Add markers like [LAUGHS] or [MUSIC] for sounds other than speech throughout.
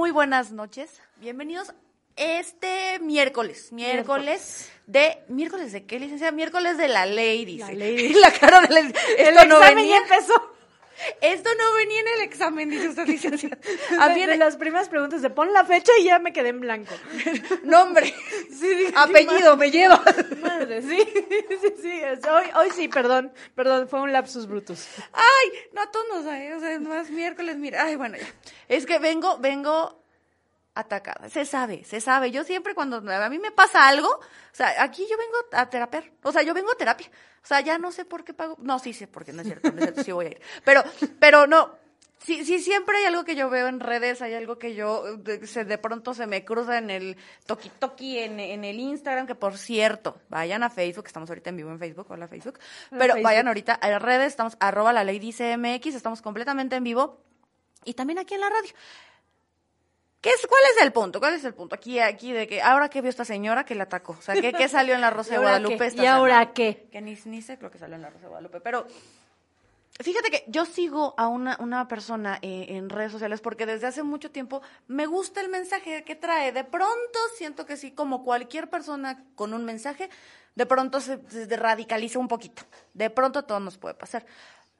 Muy buenas noches. Bienvenidos este miércoles. Miércoles de. ¿Miércoles de qué, licenciada? Miércoles de la ley, dice. La ley. [LAUGHS] La cara del. El Esto no examen venía. ya empezó. Esto no venía en el examen, dice usted, licenciada. [LAUGHS] A ver, las primeras preguntas de pon la fecha y ya me quedé en blanco. [LAUGHS] nombre, Sí, dije, apellido, me lleva. Madre, sí, sí, sí. Hoy, hoy sí, perdón, perdón, fue un lapsus brutus. Ay, no, todos nos ¿eh? o sea, es miércoles, mira, ay, bueno, ya. Es que vengo, vengo atacada, se sabe, se sabe. Yo siempre cuando a mí me pasa algo, o sea, aquí yo vengo a terapiar, o sea, yo vengo a terapia, o sea, ya no sé por qué pago, no, sí sé por qué, no es cierto, no es cierto, sí voy a ir, pero, pero no, sí, sí, siempre hay algo que yo veo en redes, hay algo que yo, de, se- de pronto se me cruza en el toki toki, en, en el Instagram, que por cierto, vayan a Facebook, estamos ahorita en vivo en Facebook, hola Facebook, pero Facebook. vayan ahorita a las redes, estamos arroba la ley dice MX, estamos completamente en vivo y también aquí en la radio. ¿Qué es, ¿Cuál es el punto? ¿Cuál es el punto? Aquí, aquí de que ahora que vio esta señora que la atacó. O sea, ¿qué, qué salió en la Rosa [LAUGHS] ¿Y de Guadalupe qué? esta ¿Y ahora semana? qué? Que ni, ni sé lo que salió en la Rosa de Guadalupe. Pero fíjate que yo sigo a una, una persona eh, en redes sociales porque desde hace mucho tiempo me gusta el mensaje que trae. De pronto siento que sí, como cualquier persona con un mensaje, de pronto se, se radicaliza un poquito. De pronto todo nos puede pasar.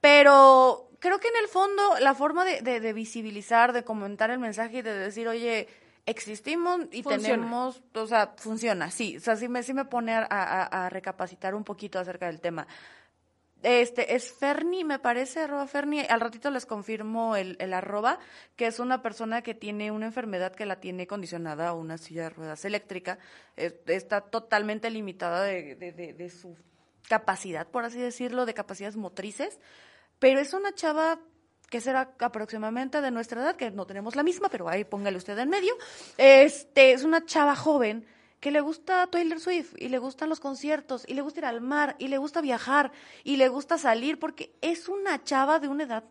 Pero creo que en el fondo la forma de, de- de visibilizar, de comentar el mensaje y de decir, oye, existimos y Funciona. tenemos, o sea, funciona, sí, o sea, sí me, sí me pone a, a- a recapacitar un poquito acerca del tema. Este, es Ferni, me parece, arroba Ferni. Al ratito les confirmo el, el arroba, que es una persona que tiene una enfermedad que la tiene condicionada a una silla de ruedas eléctrica. Es- está totalmente limitada de, de- de- de su capacidad, por así decirlo, de capacidades motrices. Pero es una chava que será aproximadamente de nuestra edad, que no tenemos la misma, pero ahí póngale usted en medio. Este, es una chava joven que le gusta Taylor Swift y le gustan los conciertos y le gusta ir al mar y le gusta viajar y le gusta salir porque es una chava de una edad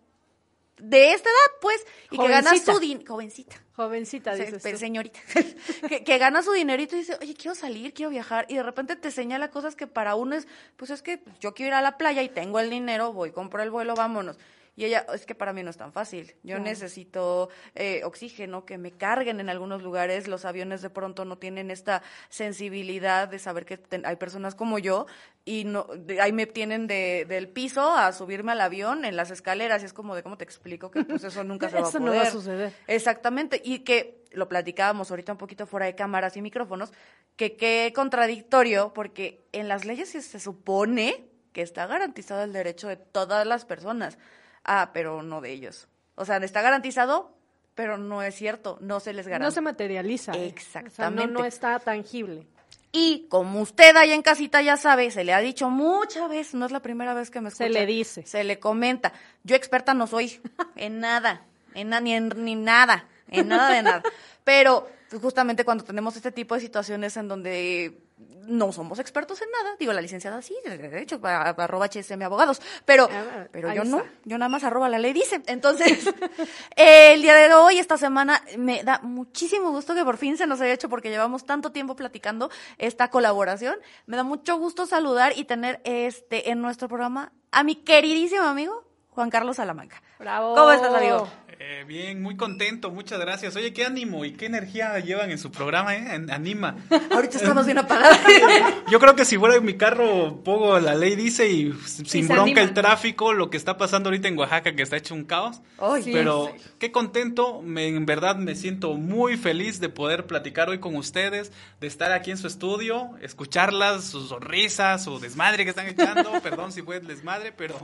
de esta edad, pues, y que gana su dinero, jovencita, Jovencita, dices tú. señorita, [LAUGHS] que, que gana su dinerito y dice, oye, quiero salir, quiero viajar, y de repente te señala cosas que para uno es, pues es que yo quiero ir a la playa y tengo el dinero, voy, compro el vuelo, vámonos. Y ella, es que para mí no es tan fácil. Yo Claro. necesito eh, oxígeno, que me carguen en algunos lugares. Los aviones de pronto no tienen esta sensibilidad de saber que ten- hay personas como yo y no de- ahí me tienen de, del piso a subirme al avión en las escaleras. Y es como de, ¿cómo te explico? Que pues eso nunca se [LAUGHS] va a Eso poder. no va a suceder. Exactamente, y que lo platicábamos ahorita un poquito fuera de cámaras y micrófonos, que qué contradictorio, porque en las leyes se supone que está garantizado el derecho de todas las personas, ah, pero no de ellos. O sea, está garantizado, pero no es cierto, no se les No garantiza. se materializa. ¿eh? Exactamente. O sea, no, no está tangible. Y como usted allá en casita ya sabe, se le ha dicho muchas veces, no es la primera vez que me escucha. Se le dice. Se le comenta. Yo experta no soy en nada, en na- ni en ni nada, en nada de nada. [LAUGHS] Pero justamente cuando tenemos este tipo de situaciones en donde no somos expertos en nada, digo, la licenciada sí, de hecho, a- arroba HSM abogados, pero, Ah, pero yo no, yo nada más arroba la ley dice. Entonces, [LAUGHS] el día de hoy, esta semana, me da muchísimo gusto que por fin se nos haya hecho porque llevamos tanto tiempo platicando esta colaboración. Me da mucho gusto saludar y tener este en nuestro programa a mi queridísimo amigo Juan Carlos Salamanca. Bravo. ¿Cómo estás, amigo? Eh, bien, muy contento, muchas gracias. Oye, qué ánimo y qué energía llevan en su programa, ¿eh? An- Anima. [LAUGHS] Ahorita estamos bien apagados. [LAUGHS] Yo creo que si fuera en mi carro, pongo la ley dice y sin bronca anima. el tráfico, lo que está pasando ahorita en Oaxaca, que está hecho un caos. Ay, Sí. Pero qué contento, me, en verdad me siento muy feliz de poder platicar hoy con ustedes, de estar aquí en su estudio, escucharlas, sus sonrisas, su desmadre que están echando, [LAUGHS] perdón si fue desmadre, pero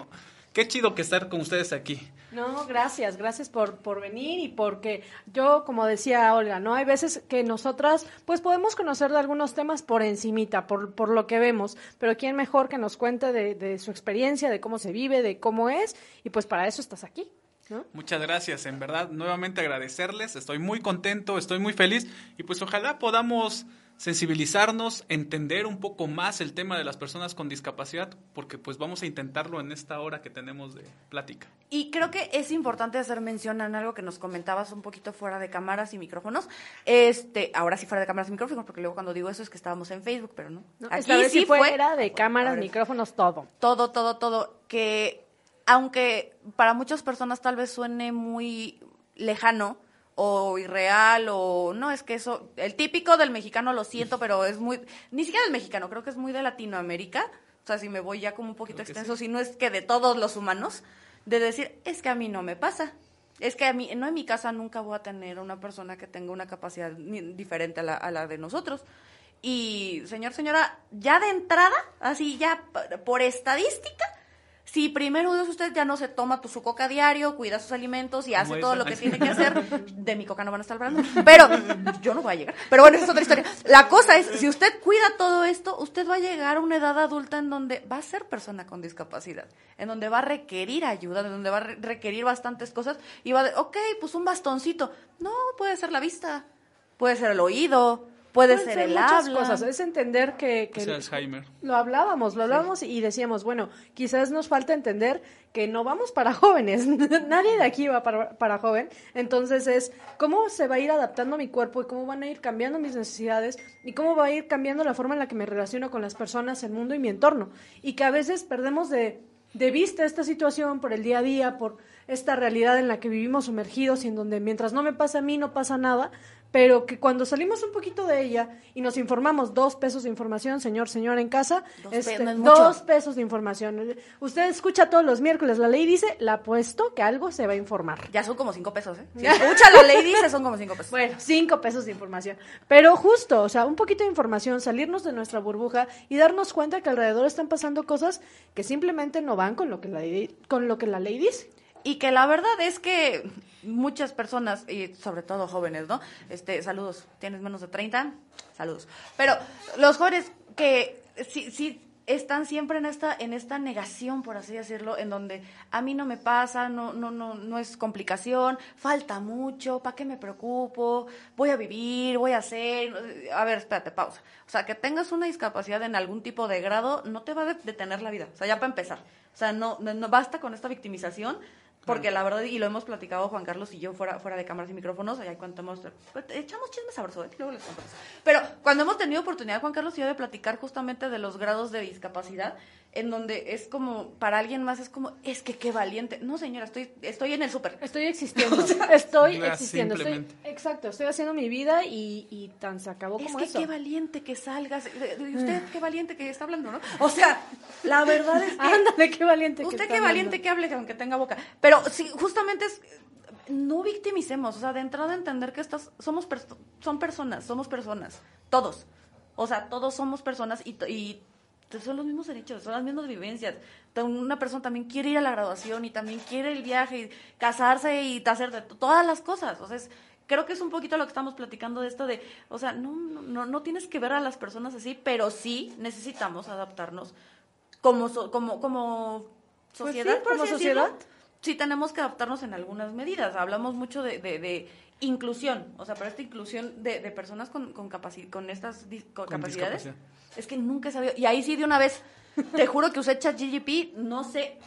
qué chido que estar con ustedes aquí. No, gracias, gracias por, por venir y porque yo, como decía Olga, ¿no? Hay veces que nosotras, pues podemos conocer de algunos temas por encimita, por, por lo que vemos, pero quién mejor que nos cuente de, de su experiencia, de cómo se vive, de cómo es, y pues para eso estás aquí. ¿no? Muchas gracias, en verdad, nuevamente agradecerles, estoy muy contento, estoy muy feliz y pues ojalá podamos sensibilizarnos, entender un poco más el tema de las personas con discapacidad, porque pues vamos a intentarlo en esta hora que tenemos de plática. Y creo que es importante hacer mención en algo que nos comentabas un poquito fuera de cámaras y micrófonos. Este, ahora sí fuera de cámaras y micrófonos, porque luego cuando digo eso es que estábamos en Facebook, pero no. ¿no? Aquí Esta vez sí sí fue fuera de cámaras, Ahora- micrófonos, todo. todo, todo, todo, que aunque para muchas personas tal vez suene muy lejano o irreal o no, es que eso, el típico del mexicano lo siento, pero es muy, ni siquiera del mexicano, creo que es muy de Latinoamérica, o sea, si me voy ya como un poquito Creo extenso, si no es que de todos los humanos, de decir, es que a mí no me pasa. Es que a mí, no en mi casa nunca voy a tener una persona que tenga una capacidad diferente a la, a la de nosotros. Y, señor, señora, ya de entrada, así ya por estadística, si primero Dios usted ya no se toma tu, su coca diario, cuida sus alimentos y hace todo lo que tiene que [LAUGHS] hacer, de mi coca no van a estar hablando, pero yo no voy a llegar. Pero bueno, esa es otra historia. La cosa es, si usted cuida todo esto, usted va a llegar a una edad adulta en donde va a ser persona con discapacidad, en donde va a requerir ayuda, en donde va a re- requerir bastantes cosas y va a, de, ok, pues un bastoncito. No, puede ser la vista, puede ser el oído, puede, ser el muchas habla. cosas. Es entender que, que Es Alzheimer. lo hablábamos, lo hablábamos y decíamos, bueno, quizás nos falta entender que no vamos para [LAUGHS] jóvenes, nadie de aquí va para, para joven, entonces es cómo se va a ir adaptando mi cuerpo y cómo van a ir cambiando mis necesidades y cómo va a ir cambiando la forma en la que me relaciono con las personas, el mundo y mi entorno. Y que a veces perdemos de, de vista esta situación por el día a día, por esta realidad en la que vivimos sumergidos y en donde mientras no me pasa a mí no pasa nada, pero que cuando salimos un poquito de ella y nos informamos dos pesos de información, señor, señora en casa, Dos este, no es mucho. dos pesos de información. Usted escucha todos los miércoles, la ley dice, la apuesto que algo se va a informar. Ya son como cinco pesos, ¿eh? [LAUGHS] Si escucha la ley dice, son como cinco pesos. Bueno, cinco pesos de información. Pero justo, o sea, un poquito de información, salirnos de nuestra burbuja y darnos cuenta que alrededor están pasando cosas que simplemente no van con lo que la con lo que la ley dice. Y que la verdad es que muchas personas, y sobre todo jóvenes, ¿no? Este, saludos, ¿tienes menos de 30? Saludos. Pero los jóvenes que sí, sí están siempre en esta, en esta negación, por así decirlo, en donde a mí no me pasa, no, no, no, no es complicación, falta mucho, ¿para qué me preocupo? Voy a vivir, voy a hacer. A ver, espérate, pausa. O sea, que tengas una discapacidad en algún tipo de grado no te va a de- detener la vida. O sea, ya para empezar. O sea, no, no, no basta con esta victimización. Porque la verdad, y lo hemos platicado Juan Carlos y yo fuera, fuera de cámaras y micrófonos, allá cuando hemos, pues, echamos chisme sabroso, ¿eh? luego les contamos. Pero cuando hemos tenido oportunidad, Juan Carlos y yo, de platicar justamente de los grados de discapacidad, en donde es como, para alguien más es como, es que qué valiente. No, señora, estoy, estoy en el súper. Estoy [LAUGHS] existiendo, estoy existiendo, estoy, exacto, estoy haciendo mi vida y, y tan se acabó Es como que eso. qué valiente que salgas. Y usted qué valiente que está hablando, ¿no? O sea, la verdad es que... [LAUGHS] Ándale, qué valiente que Usted está qué hablando. valiente que hable aunque tenga boca. Pero sí, justamente es no victimicemos, o sea, de entrada entender que estas somos pers- son personas, somos personas, todos. O sea, todos somos personas y, y son los mismos derechos, son las mismas vivencias. Una persona también quiere ir a la graduación y también quiere el viaje y casarse y hacer de to- todas las cosas. O sea, es- creo que es un poquito lo que estamos platicando de esto de, o sea, no, no, no, tienes que ver a las personas así, pero sí necesitamos adaptarnos como, so- como, como Pues sí, sociedad. por como decirlo. Sí, tenemos que adaptarnos en algunas medidas. Hablamos mucho de, de- de inclusión, o sea, pero esta inclusión de, de personas con, con, capaci- con estas con capacidades es que nunca he sabido. Y ahí sí, de una vez, te juro que usé ChatGPT, no sé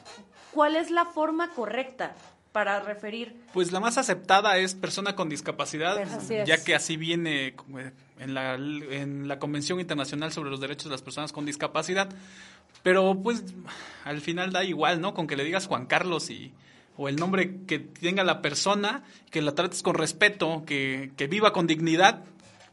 cuál es la forma correcta para referir. Pues la más aceptada es persona con discapacidad, ya que así viene en la, en la Convención Internacional sobre los Derechos de las Personas con Discapacidad. Pero pues al final da igual, ¿no? Con que le digas Juan Carlos y o el nombre que tenga la persona, que la trates con respeto, que, que viva con dignidad,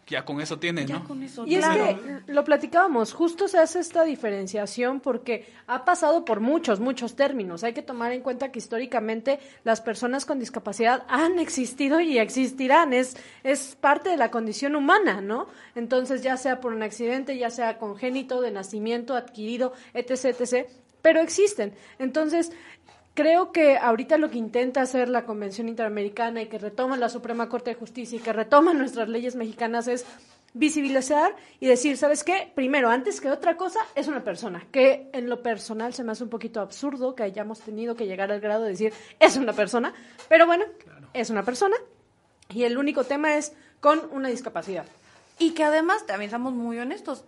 ya con eso tiene, Ya ¿no? con eso. Y es claro. que lo platicábamos, justo se hace esta diferenciación porque ha pasado por muchos, muchos términos. Hay que tomar en cuenta que históricamente las personas con discapacidad han existido y existirán. Es, es parte de la condición humana, ¿no? Entonces, ya sea por un accidente, ya sea congénito, de nacimiento, adquirido, etc., etc., pero existen. Entonces, Creo que ahorita lo que intenta hacer la Convención Interamericana y que retoma la Suprema Corte de Justicia y que retoma nuestras leyes mexicanas es visibilizar y decir, ¿sabes qué? Primero, antes que otra cosa, es una persona, que en lo personal se me hace un poquito absurdo que hayamos tenido que llegar al grado de decir, es una persona, pero bueno, es una persona y el único tema es con una discapacidad. Y que además, también somos muy honestos,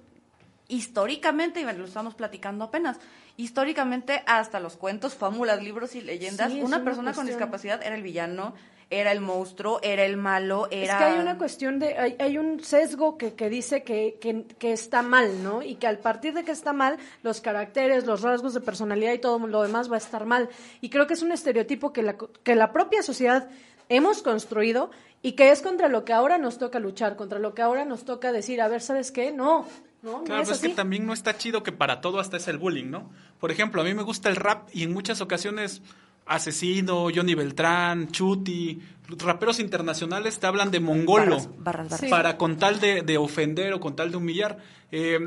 históricamente, y lo estamos platicando apenas, históricamente hasta los cuentos, fábulas, libros y leyendas, Sí, una una persona con discapacidad era el villano, era el monstruo, era el malo, era... Es que hay una cuestión de, hay, hay un sesgo que, que dice que, que, que está mal, ¿no? Y que al partir de que está mal, los caracteres, los rasgos de personalidad y todo lo demás va a estar mal. Y creo que es un estereotipo que la, que la propia sociedad hemos construido y que es contra lo que ahora nos toca luchar, contra lo que ahora nos toca decir, a ver, ¿sabes qué? No, no, no Claro, es pues es que también no está chido que para todo hasta es el bullying, ¿no? Por ejemplo, a mí me gusta el rap y en muchas ocasiones Asesino, Johnny Beltrán, Chuti, raperos internacionales te hablan de mongolo Barras, barras, barras. Sí. para con tal de, de ofender o con tal de humillar. Eh,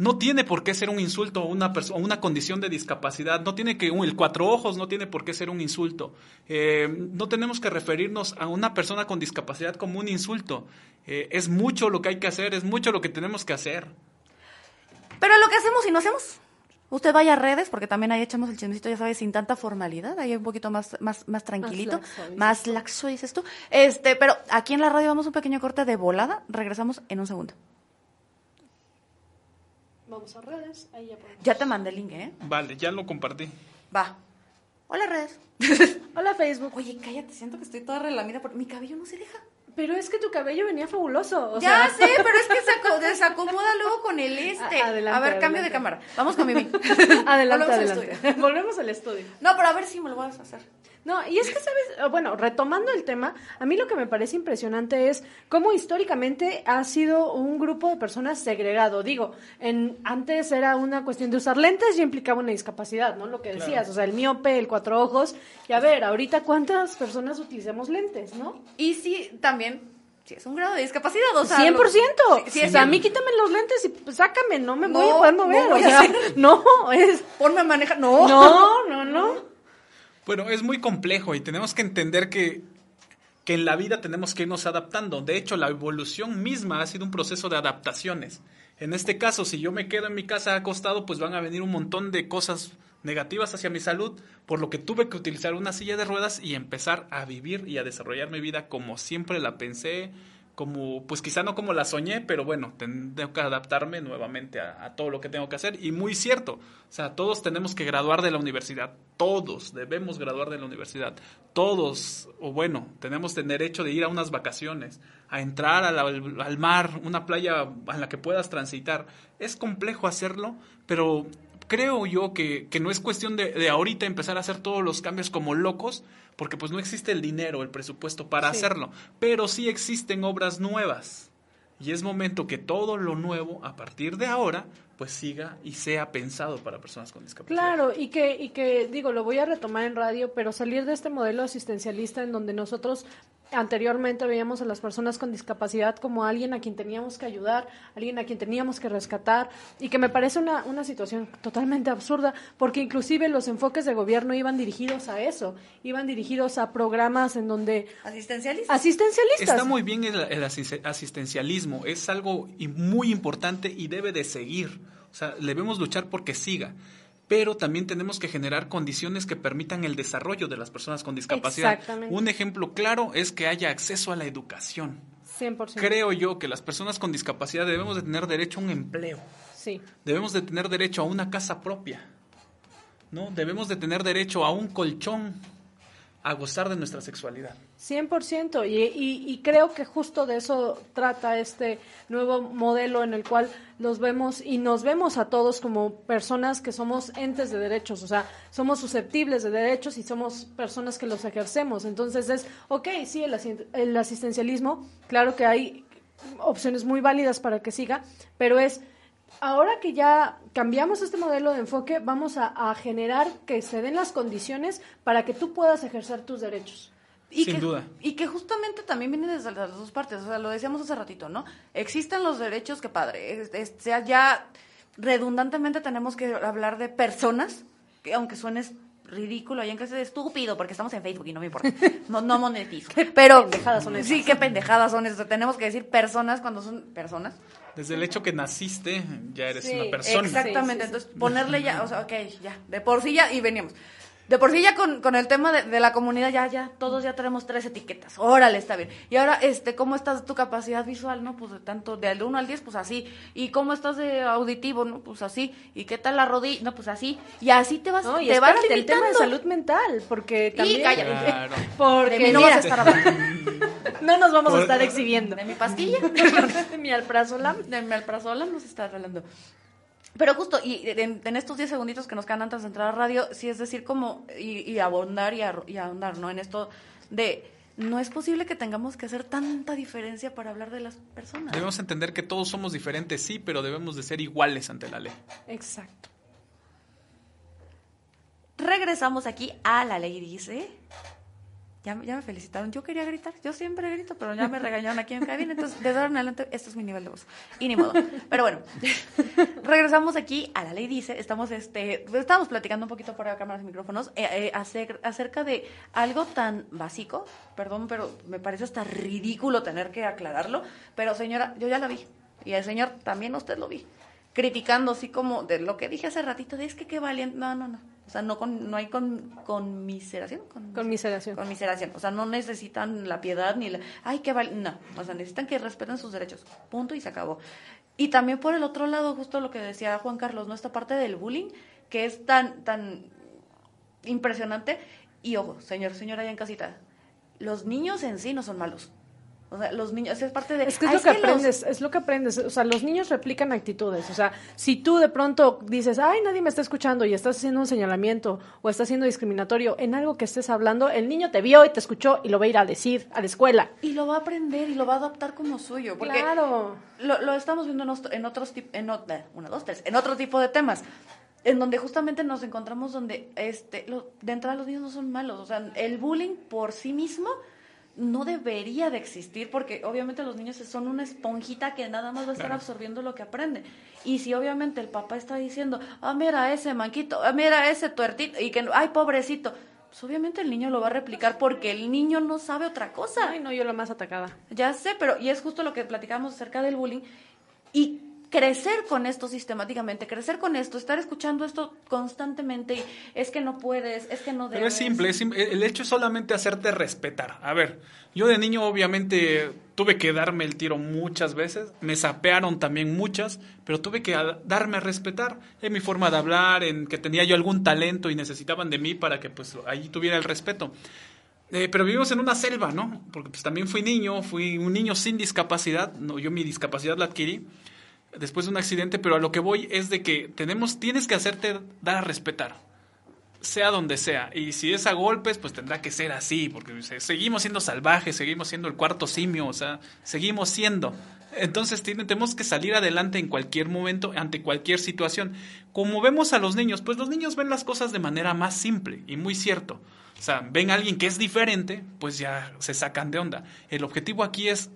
no tiene por qué ser un insulto a una persona, una condición de discapacidad. No tiene que el cuatro ojos no tiene por qué ser un insulto. Eh, no tenemos que referirnos a una persona con discapacidad como un insulto. Eh, es mucho lo que hay que hacer, es mucho lo que tenemos que hacer. Pero lo que hacemos y no hacemos. Usted vaya a redes, porque también ahí echamos el chismecito, ya sabes, sin tanta formalidad, ahí un poquito más, más, más tranquilito, laxo, dices más laxo, dices tú. Este, pero aquí en la radio vamos un pequeño corte de volada, regresamos en un segundo. Vamos a redes, ahí ya podemos. Ya te mandé el link, ¿eh? Vale, ya lo compartí. Va. Hola, redes. [LAUGHS] Hola Facebook. Oye, cállate, siento que estoy toda relamida porque mi cabello no se deja. Pero es que tu cabello venía fabuloso. o ya sea- sé, pero es que se aco- [LAUGHS] desacomoda luego con el este. A- adelante, a ver, cambio de cámara. Vamos con Mimi. [LAUGHS] Adelante, Volvemos al adelante. estudio. Volvemos al estudio. No, pero a ver si me lo vas a hacer. No, y es que, ¿sabes? Eh, Bueno, retomando el tema, a mí lo que me parece impresionante es cómo históricamente ha sido un grupo de personas segregado. Digo, en, antes era una cuestión de usar lentes y implicaba una discapacidad, ¿no? Lo que decías, o sea, el miope, el cuatro ojos. Y a ver, ahorita cuántas personas utilizamos lentes, ¿no? Y sí, también, sí es un grado de discapacidad, o sea. 100%. lo- Sí, sí, o es sea, a mí quítame los lentes y pues, sácame, no me voy No, a poder no mover. voy o sea, [LAUGHS] no, es... Ponme a manejar. No. No, no, no. Bueno, es muy complejo y tenemos que entender que, que en la vida tenemos que irnos adaptando. De hecho, la evolución misma ha sido un proceso de adaptaciones. En este caso, si yo me quedo en mi casa acostado, pues van a venir un montón de cosas negativas hacia mi salud, por lo que tuve que utilizar una silla de ruedas y empezar a vivir y a desarrollar mi vida como siempre la pensé, como, pues quizá no como la soñé, pero bueno, tengo que adaptarme nuevamente a, a todo lo que tengo que hacer. Y muy cierto, o sea, todos tenemos que graduar de la universidad, todos debemos graduar de la universidad, todos, o bueno, tenemos el derecho de ir a unas vacaciones, a entrar al, mar, una playa en la que puedas transitar. Es complejo hacerlo, pero creo yo que, que no es cuestión de, de ahorita empezar a hacer todos los cambios como locos, porque pues no existe el dinero, el presupuesto para Sí. hacerlo, pero sí existen obras nuevas. Y es momento que todo lo nuevo, a partir de ahora, pues siga y sea pensado para personas con discapacidad. Claro, y que, y que digo, lo voy a retomar en radio, pero salir de este modelo asistencialista en donde nosotros anteriormente veíamos a las personas con discapacidad como alguien a quien teníamos que ayudar, alguien a quien teníamos que rescatar, y que me parece una, una situación totalmente absurda, porque inclusive los enfoques de gobierno iban dirigidos a eso, iban dirigidos a programas en donde Asistencialista. asistencialistas. Está muy bien el, el asist- asistencialismo, es algo muy importante y debe de seguir. O sea, debemos luchar porque siga. Pero también tenemos que generar condiciones que permitan el desarrollo de las personas con discapacidad. Exactamente. Un ejemplo claro es que haya acceso a la educación. 100%. Creo yo que las personas con discapacidad debemos de tener derecho a un empleo. Sí. Debemos de tener derecho a una casa propia. ¿No? Debemos de tener derecho a un colchón, a gozar de nuestra sexualidad. 100%, y, y, y creo que justo de eso trata este nuevo modelo en el cual los vemos y nos vemos a todos como personas que somos entes de derechos, o sea, somos susceptibles de derechos y somos personas que los ejercemos. Entonces es, ok, sí, el, el asistencialismo, claro que hay opciones muy válidas para que siga, pero es ahora que ya cambiamos este modelo de enfoque, vamos a, a generar que se den las condiciones para que tú puedas ejercer tus derechos. Y Sin que, duda. Y que justamente también viene desde las dos partes, o sea, lo decíamos hace ratito, ¿no? Existen los derechos, que padre, es- es- sea ya redundantemente tenemos que hablar de personas, que aunque suene ridículo ahí en clase de estúpido, porque estamos en Facebook y no me importa. No, no monetizo. [LAUGHS] Pero. pendejadas son esas. Sí, qué pendejadas son esas. Tenemos que decir personas cuando son personas. Desde el hecho que naciste, ya eres Sí, una persona. Exactamente. Sí, sí, sí. Entonces, ponerle ya, o sea, ok, ya. De por sí ya, y veníamos. De por sí ya con, con el tema de, de la comunidad, ya, ya, todos ya tenemos tres etiquetas. Órale, está bien. Y ahora, este, ¿cómo estás de tu capacidad visual? No, pues de tanto, del 1 al 10, pues así. ¿Y cómo estás de auditivo? No, pues así. ¿Y qué tal la rodilla? No, pues así. Y así te vas, No, y te vas espérate, el tema de limitando. salud mental, porque también... cállate. Claro. Porque De mí no vas a mira, estar hablando. No nos vamos a estar exhibiendo. De mi pastilla. [LAUGHS] De mi alprazolam. de mi alprazolam nos está hablando. Pero justo, y en, en estos 10 segunditos que nos quedan antes de entrar a radio, sí es decir, como, y, y abondar y, y ahondar, ¿no? En esto de, no es posible que tengamos que hacer tanta diferencia para hablar de las personas. Debemos entender que todos somos diferentes, sí, pero debemos de ser iguales ante la ley. Exacto. Regresamos aquí a la ley dice. Ya, ya me felicitaron. Yo quería gritar. Yo siempre grito, pero ya me regañaron aquí en cabina. Entonces, desde ahora en adelante, este es mi nivel de voz. Y ni modo. Pero bueno, [LAUGHS] regresamos aquí a la ley dice. Estamos, este, estábamos platicando un poquito fuera de cámaras y micrófonos eh, eh, acer- acerca de algo tan básico. Perdón, pero me parece hasta ridículo tener que aclararlo. Pero señora, yo ya la vi. Y el señor también usted lo vi. Criticando así como de lo que dije hace ratito, de es que qué valiente. No, no, no. O sea, no, con, no hay con, conmiseración. Con, Conmiseración. Conmiseración. O sea, no necesitan la piedad ni la... Ay, qué val... No. O sea, necesitan que respeten sus derechos. Punto y se acabó. Y también por el otro lado, justo lo que decía Juan Carlos, ¿no? Esta parte del bullying, que es tan, tan impresionante. Y ojo, señor, señora allá en casita, los niños en sí no son malos. O sea, los niños, es parte de... Es que es "Ah, lo que los- aprendes, es lo que aprendes. O sea, los niños replican actitudes. O sea, si tú de pronto dices, ay, nadie me está escuchando y estás haciendo un señalamiento o estás siendo discriminatorio en algo que estés hablando, el niño te vio y te escuchó y lo va a ir a decir a la escuela. Y lo va a aprender y lo va a adoptar como suyo. Porque Claro. Lo, lo estamos viendo en, en otros en, eh, una, dos, tres, en otro tipo de temas, en donde justamente nos encontramos donde este, lo- de entrada los niños no son malos, o sea, el bullying por sí mismo no debería de existir porque obviamente los niños son una esponjita que nada más va a estar Claro. absorbiendo lo que aprende. Y si obviamente el papá está diciendo, ah, mira ese manquito, ah, mira ese tuertito, y que, ay, pobrecito, pues obviamente el niño lo va a replicar porque el niño no sabe otra cosa. Ay, no, yo la más atacada. Ya sé, pero y es justo lo que platicamos acerca del bullying y crecer con esto sistemáticamente, crecer con esto, estar escuchando esto constantemente y es que no puedes, es que no debes. Pero es simple, es sim- el hecho es solamente hacerte respetar. A ver, yo de niño obviamente tuve que darme el tiro muchas veces, me sapearon también muchas, pero tuve que darme a respetar en mi forma de hablar, en que tenía yo algún talento y necesitaban de mí para que pues ahí tuviera el respeto. Eh, pero vivimos en una selva, ¿no? Porque pues también fui niño, fui un niño sin discapacidad, no, yo mi discapacidad la adquirí después de un accidente, pero a lo que voy es de que tenemos, tienes que hacerte dar a respetar sea donde sea. Y si es a golpes, pues tendrá que ser así, porque se- seguimos siendo salvajes, seguimos siendo el cuarto simio, o sea, seguimos siendo. Entonces tenemos que salir adelante en cualquier momento, ante cualquier situación. Como vemos a los niños, pues los niños ven las cosas de manera más simple y muy cierto. O sea, ven a alguien que es diferente, pues ya se sacan de onda. El objetivo aquí es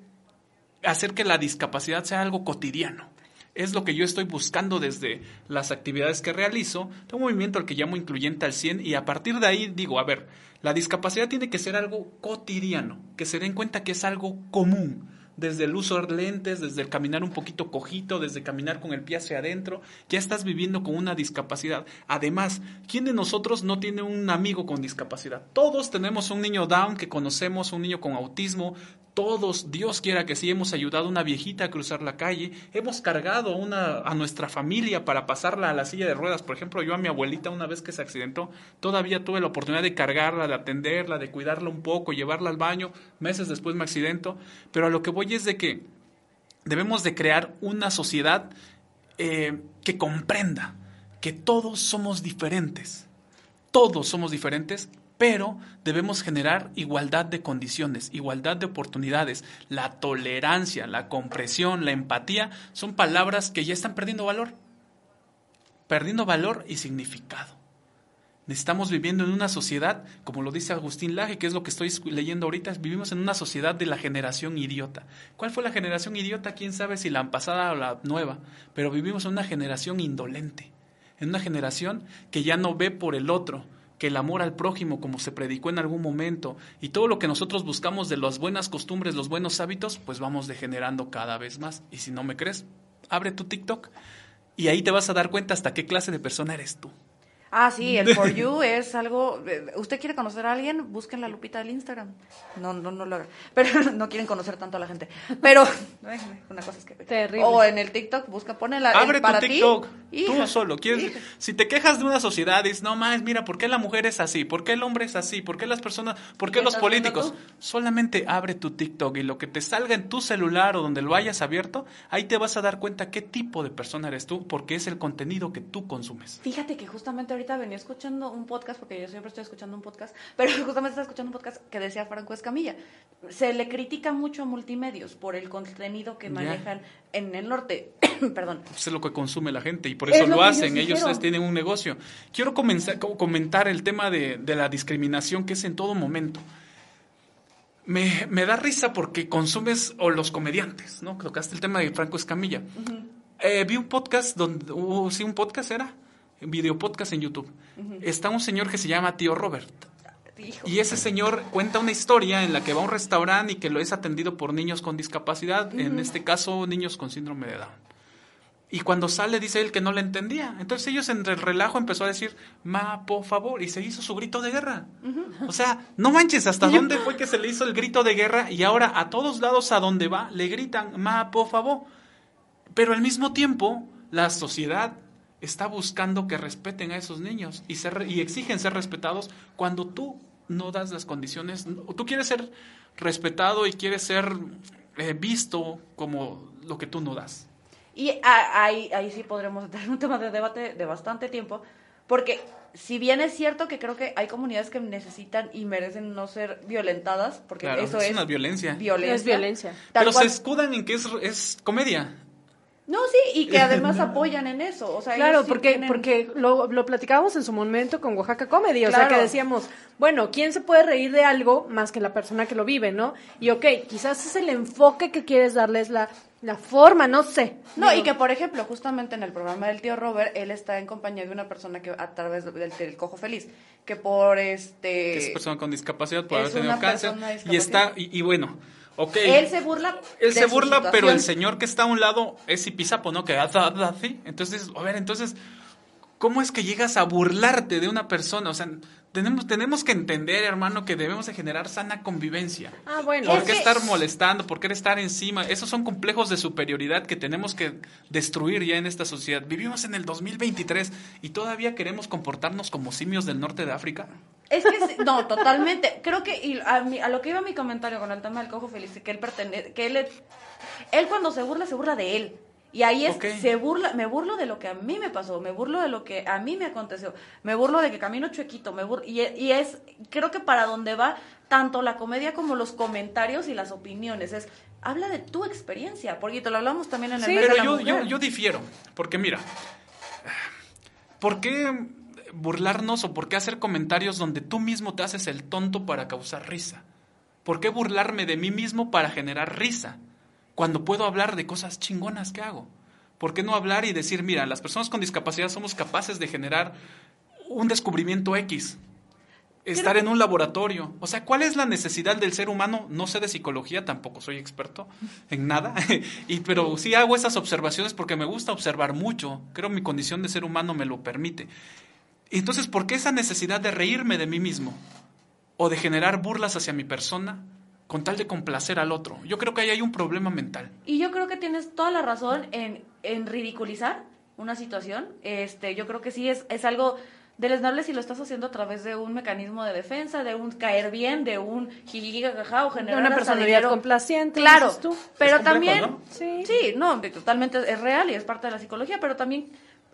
hacer que la discapacidad sea algo cotidiano. Es lo que yo estoy buscando desde las actividades que realizo. Un movimiento al que llamo incluyente al 100 y a partir de ahí digo, a ver, la discapacidad tiene que ser algo cotidiano, que se den cuenta que es algo común. Desde el uso de lentes, desde el caminar un poquito cojito, desde caminar con el pie hacia adentro, ya estás viviendo con una discapacidad. Además, ¿quién de nosotros no tiene un amigo con discapacidad? Todos tenemos un niño down que conocemos, un niño con autismo, todos, Dios quiera que sí, hemos ayudado a una viejita a cruzar la calle, hemos cargado una, a nuestra familia para pasarla a la silla de ruedas. Por ejemplo, yo a mi abuelita una vez que se accidentó, todavía tuve la oportunidad de cargarla, de atenderla, de cuidarla un poco, llevarla al baño. Meses después me accidento. Pero a lo que voy es de que debemos de crear una sociedad eh, que comprenda que todos somos diferentes. Todos somos diferentes, pero debemos generar igualdad de condiciones, igualdad de oportunidades. La tolerancia, la compresión, la empatía son palabras que ya están perdiendo valor. Perdiendo valor y significado. Necesitamos viviendo en una sociedad, como lo dice Agustín Laje, que es lo que estoy leyendo ahorita, vivimos en una sociedad de la generación idiota. ¿Cuál fue la generación idiota? ¿Quién sabe si la pasada o la nueva? Pero vivimos en una generación indolente, en una generación que ya no ve por el otro, el amor al prójimo, como se predicó en algún momento, y todo lo que nosotros buscamos de las buenas costumbres, los buenos hábitos, pues vamos degenerando cada vez más. Y si no me crees, abre tu TikTok y ahí te vas a dar cuenta hasta qué clase de persona eres tú. Ah, sí, el For [LAUGHS] You es algo. eh, ¿Usted quiere conocer a alguien? Busquen la lupita del Instagram. No, no, no lo hagan. [LAUGHS] Pero no quieren conocer tanto a la gente. Pero. [LAUGHS] Una cosa es que. Terrible. O en el TikTok, busca, pone la. el Abre tu para TikTok, ti. tú Hija, solo. ¿Quieres- hija. si te quejas de una sociedad, dices, no más, mira, ¿por qué la mujer es así? ¿Por qué el hombre es así? ¿Por qué las personas, por qué ¿Qué los políticos? Solamente abre tu TikTok y lo que te salga en tu celular o donde lo hayas abierto, ahí te vas a dar cuenta qué tipo de persona eres tú, porque es el contenido que tú consumes. Fíjate que justamente ahorita venía escuchando un podcast, porque yo siempre estoy escuchando un podcast, pero [LAUGHS] justamente estaba escuchando un podcast que decía Franco Escamilla. Se le critica mucho a multimedios por el contenido que manejan en el norte. [COUGHS] Perdón. Pues es lo que consume la gente y por Es eso lo hacen. ellos tienen un negocio. Quiero comenzar, co- comentar el tema de, de la discriminación que es en todo momento. Me, me da risa porque consumes, o los comediantes, ¿no? Tocaste el tema de Franco Escamilla. Eh, vi un podcast donde, uh, sí, un podcast era, video podcast en YouTube. Está un señor que se llama Tío Robert. Hijo. Y ese señor cuenta una historia en la que va a un restaurante y que lo es atendido por niños con discapacidad, en este caso niños con síndrome de Down. Y cuando sale dice él que no le entendía. Entonces ellos en el relajo empezó a decir, ma, por favor, y se hizo su grito de guerra. O sea, no manches, ¿hasta dónde fue que se le hizo el grito de guerra? Y ahora a todos lados a donde va le gritan, ma, por favor. Pero al mismo tiempo, la sociedad está buscando que respeten a esos niños y, ser, y exigen ser respetados cuando tú no das las condiciones. Tú quieres ser respetado y quieres ser eh, visto como lo que tú no das. Y ahí, ahí sí podremos [LAUGHS] tener un tema de debate de bastante tiempo, porque si bien es cierto que creo que hay comunidades que necesitan y merecen no ser violentadas, porque Claro, eso es es, una violencia. violencia. Es violencia. Pero cual- se escudan en que es, es comedia. No, sí, y que [LAUGHS] además apoyan en eso. O sea, Claro, sí porque, tienen- porque lo, lo platicábamos en su momento con Oaxaca Comedy, o sea que decíamos, bueno, ¿quién se puede reír de algo más que la persona que lo vive, no? Y ok, quizás es el enfoque que quieres darles, la, la forma, no sé. No, Digo, y que por ejemplo, justamente en el programa del tío Robert, él está en compañía de una persona que a través del, del cojo feliz, que por este... que es persona con discapacidad por haber tenido una cáncer. persona Y está, y, y bueno, Él se burla. Él se burla, pero el señor que está a un lado es Ipizapo, ¿no? Que así. Entonces, a ver, entonces, ¿cómo es que llegas a burlarte de una persona? O sea, tenemos, tenemos que entender, hermano, que debemos de generar sana convivencia. Ah, bueno. ¿Por Es qué que- estar molestando? ¿Por qué estar encima? Esos son complejos de superioridad que tenemos que destruir ya en esta sociedad. Vivimos en el 2023 y todavía queremos comportarnos como simios del norte de África. Es que sí, no, totalmente. Creo que y a, mi- a lo que iba mi comentario con el tema del cojo feliz, que él pertenece, que él, él cuando se burla, se burla de él. Y ahí es, Ok. se burla, me burlo de lo que a mí me pasó, me burlo de lo que a mí me aconteció, me burlo de que camino chuequito, me burlo, y, y es, creo que para donde va tanto la comedia como los comentarios y las opiniones, es, habla de tu experiencia, porque te lo hablamos también en el Sí, mes de Pero la yo, yo, yo difiero, porque mira, ¿por qué burlarnos o por qué hacer comentarios donde tú mismo te haces el tonto para causar risa? ¿Por qué burlarme de mí mismo para generar risa? Cuando puedo hablar de cosas chingonas que hago. ¿Por qué no hablar y decir, mira, las personas con discapacidad somos capaces de generar un descubrimiento X? Estar en un laboratorio. O sea, ¿cuál es la necesidad del ser humano? No sé de psicología, tampoco soy experto en nada, [LAUGHS] y, pero sí hago esas observaciones porque me gusta observar mucho. Creo mi condición de ser humano me lo permite. Entonces, ¿por qué esa necesidad de reírme de mí mismo? O de generar burlas hacia mi persona con tal de complacer al otro. Yo creo que ahí hay un problema mental. Y yo creo que tienes toda la razón en, en ridiculizar una situación. Este, yo creo que sí es, es algo deleznable si lo estás haciendo a través de un mecanismo de defensa, de un caer bien, de un jijijijaja o de generar una hasta personalidad dinero. complaciente. Claro, tú. pero complejo, también ¿no? Sí. sí, no, de- totalmente es real y es parte de la psicología, pero también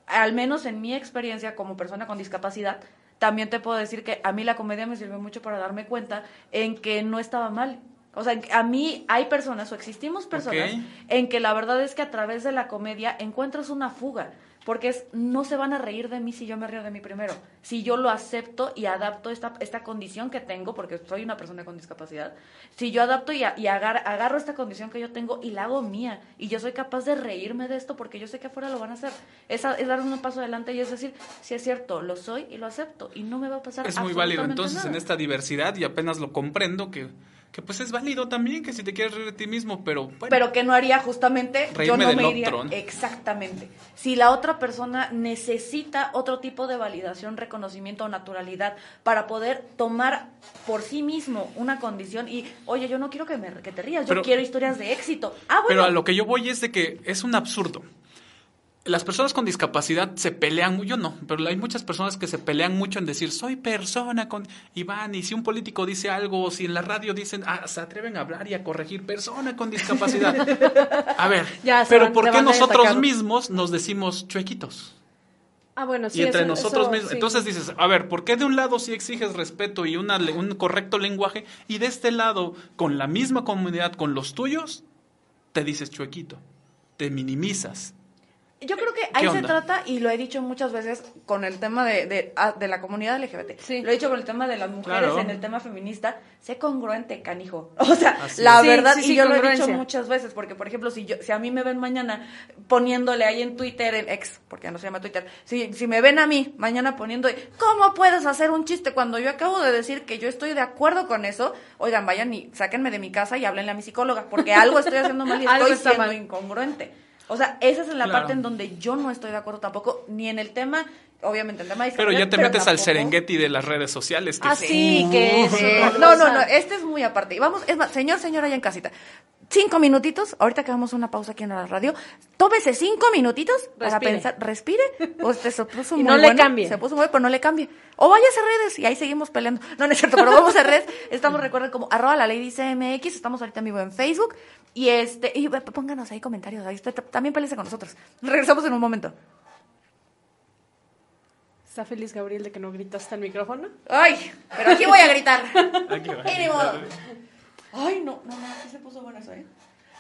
al menos en mi experiencia como persona con discapacidad, también te puedo decir que a mí la comedia me sirvió mucho para darme cuenta en que no estaba mal. O sea, a mí hay personas o existimos personas en que la verdad es que a través de la comedia encuentras una fuga. Porque es, no se van a reír de mí si yo me río de mí primero. Si yo lo acepto y adapto esta, esta condición que tengo, porque soy una persona con discapacidad, si yo adapto y, y agar, agarro esta condición que yo tengo y la hago mía, y yo soy capaz de reírme de esto porque yo sé que afuera lo van a hacer, es, es dar un paso adelante y es decir, si es cierto, lo soy y lo acepto, y no me va a pasar Es muy válido. Entonces, en esta diversidad, y apenas lo comprendo, que, que pues es válido también, que si te quieres reír de ti mismo, pero bueno, Pero que no haría justamente, yo no del me otro, iría. ¿no? Exactamente. Si la otra persona necesita otro tipo de validación, reconocimiento o naturalidad para poder tomar por sí mismo una condición y, oye, yo no quiero que, me, que te rías, yo quiero historias de éxito. Ah, bueno. Pero a lo que yo voy es de que es un absurdo. Las personas con discapacidad se pelean, yo no, pero hay muchas personas que se pelean mucho en decir, soy persona con... Y van, y si un político dice algo, o si en la radio dicen, ah, se atreven a hablar y a corregir, persona con discapacidad. A ver, [LAUGHS] Ya pero van- ¿por qué nosotros mismos nos decimos chuequitos? Ah, bueno, sí. y entre eso- nosotros eso, mismos. sí. Entonces dices, a ver, ¿por qué de un lado sí exiges respeto y una, un correcto lenguaje y de este lado, con la misma comunidad, con los tuyos, te dices chuequito, te minimizas? Yo creo que ahí se trata, y lo he dicho muchas veces con el tema de, de, ah, de la comunidad LGBT. Sí. Lo he dicho con el tema de las mujeres, Claro. en el tema feminista. Sé congruente, canijo. [LAUGHS] O sea, Así la es. Verdad, sí, y yo lo he dicho muchas veces, porque por ejemplo, si yo, si a mí me ven mañana poniéndole ahí en Twitter, en ex, porque ya no se llama Twitter, si, si me ven a mí mañana poniendo, ¿cómo puedes hacer un chiste cuando yo acabo de decir que yo estoy de acuerdo con eso? Oigan, vayan y sáquenme de mi casa y háblenle a mi psicóloga, porque algo estoy haciendo mal y [LAUGHS] estoy siendo mal. incongruente. O sea, esa es la Claro. parte en donde yo no estoy de acuerdo tampoco, ni en el tema, obviamente en el tema de Pero ya te metes al Serengeti de las redes sociales. que Ah, sí. sí, que es. No, no, no, este es muy aparte. Y vamos, es más, señor, señora, allá en casita. Cinco minutitos, ahorita que hagamos una pausa aquí en la radio, tómese cinco minutitos para pensar, respire, usted se puso [LAUGHS] Y muy no le bueno, cambie. se puso muy bueno, pero no le cambie. O váyase a redes y ahí seguimos peleando. No, no es cierto, pero vamos a redes, estamos, recuerden, como arroba la ley dice MX, estamos ahorita en vivo en Facebook, y este, y eh, pónganos ahí comentarios, ahí usted también pelece con nosotros. Regresamos en un momento. ¿Está feliz Gabriel de que no gritaste al micrófono? Ay, pero aquí voy a gritar. Aquí va. Ay, no, no, no, sí se puso bueno eso, ¿eh?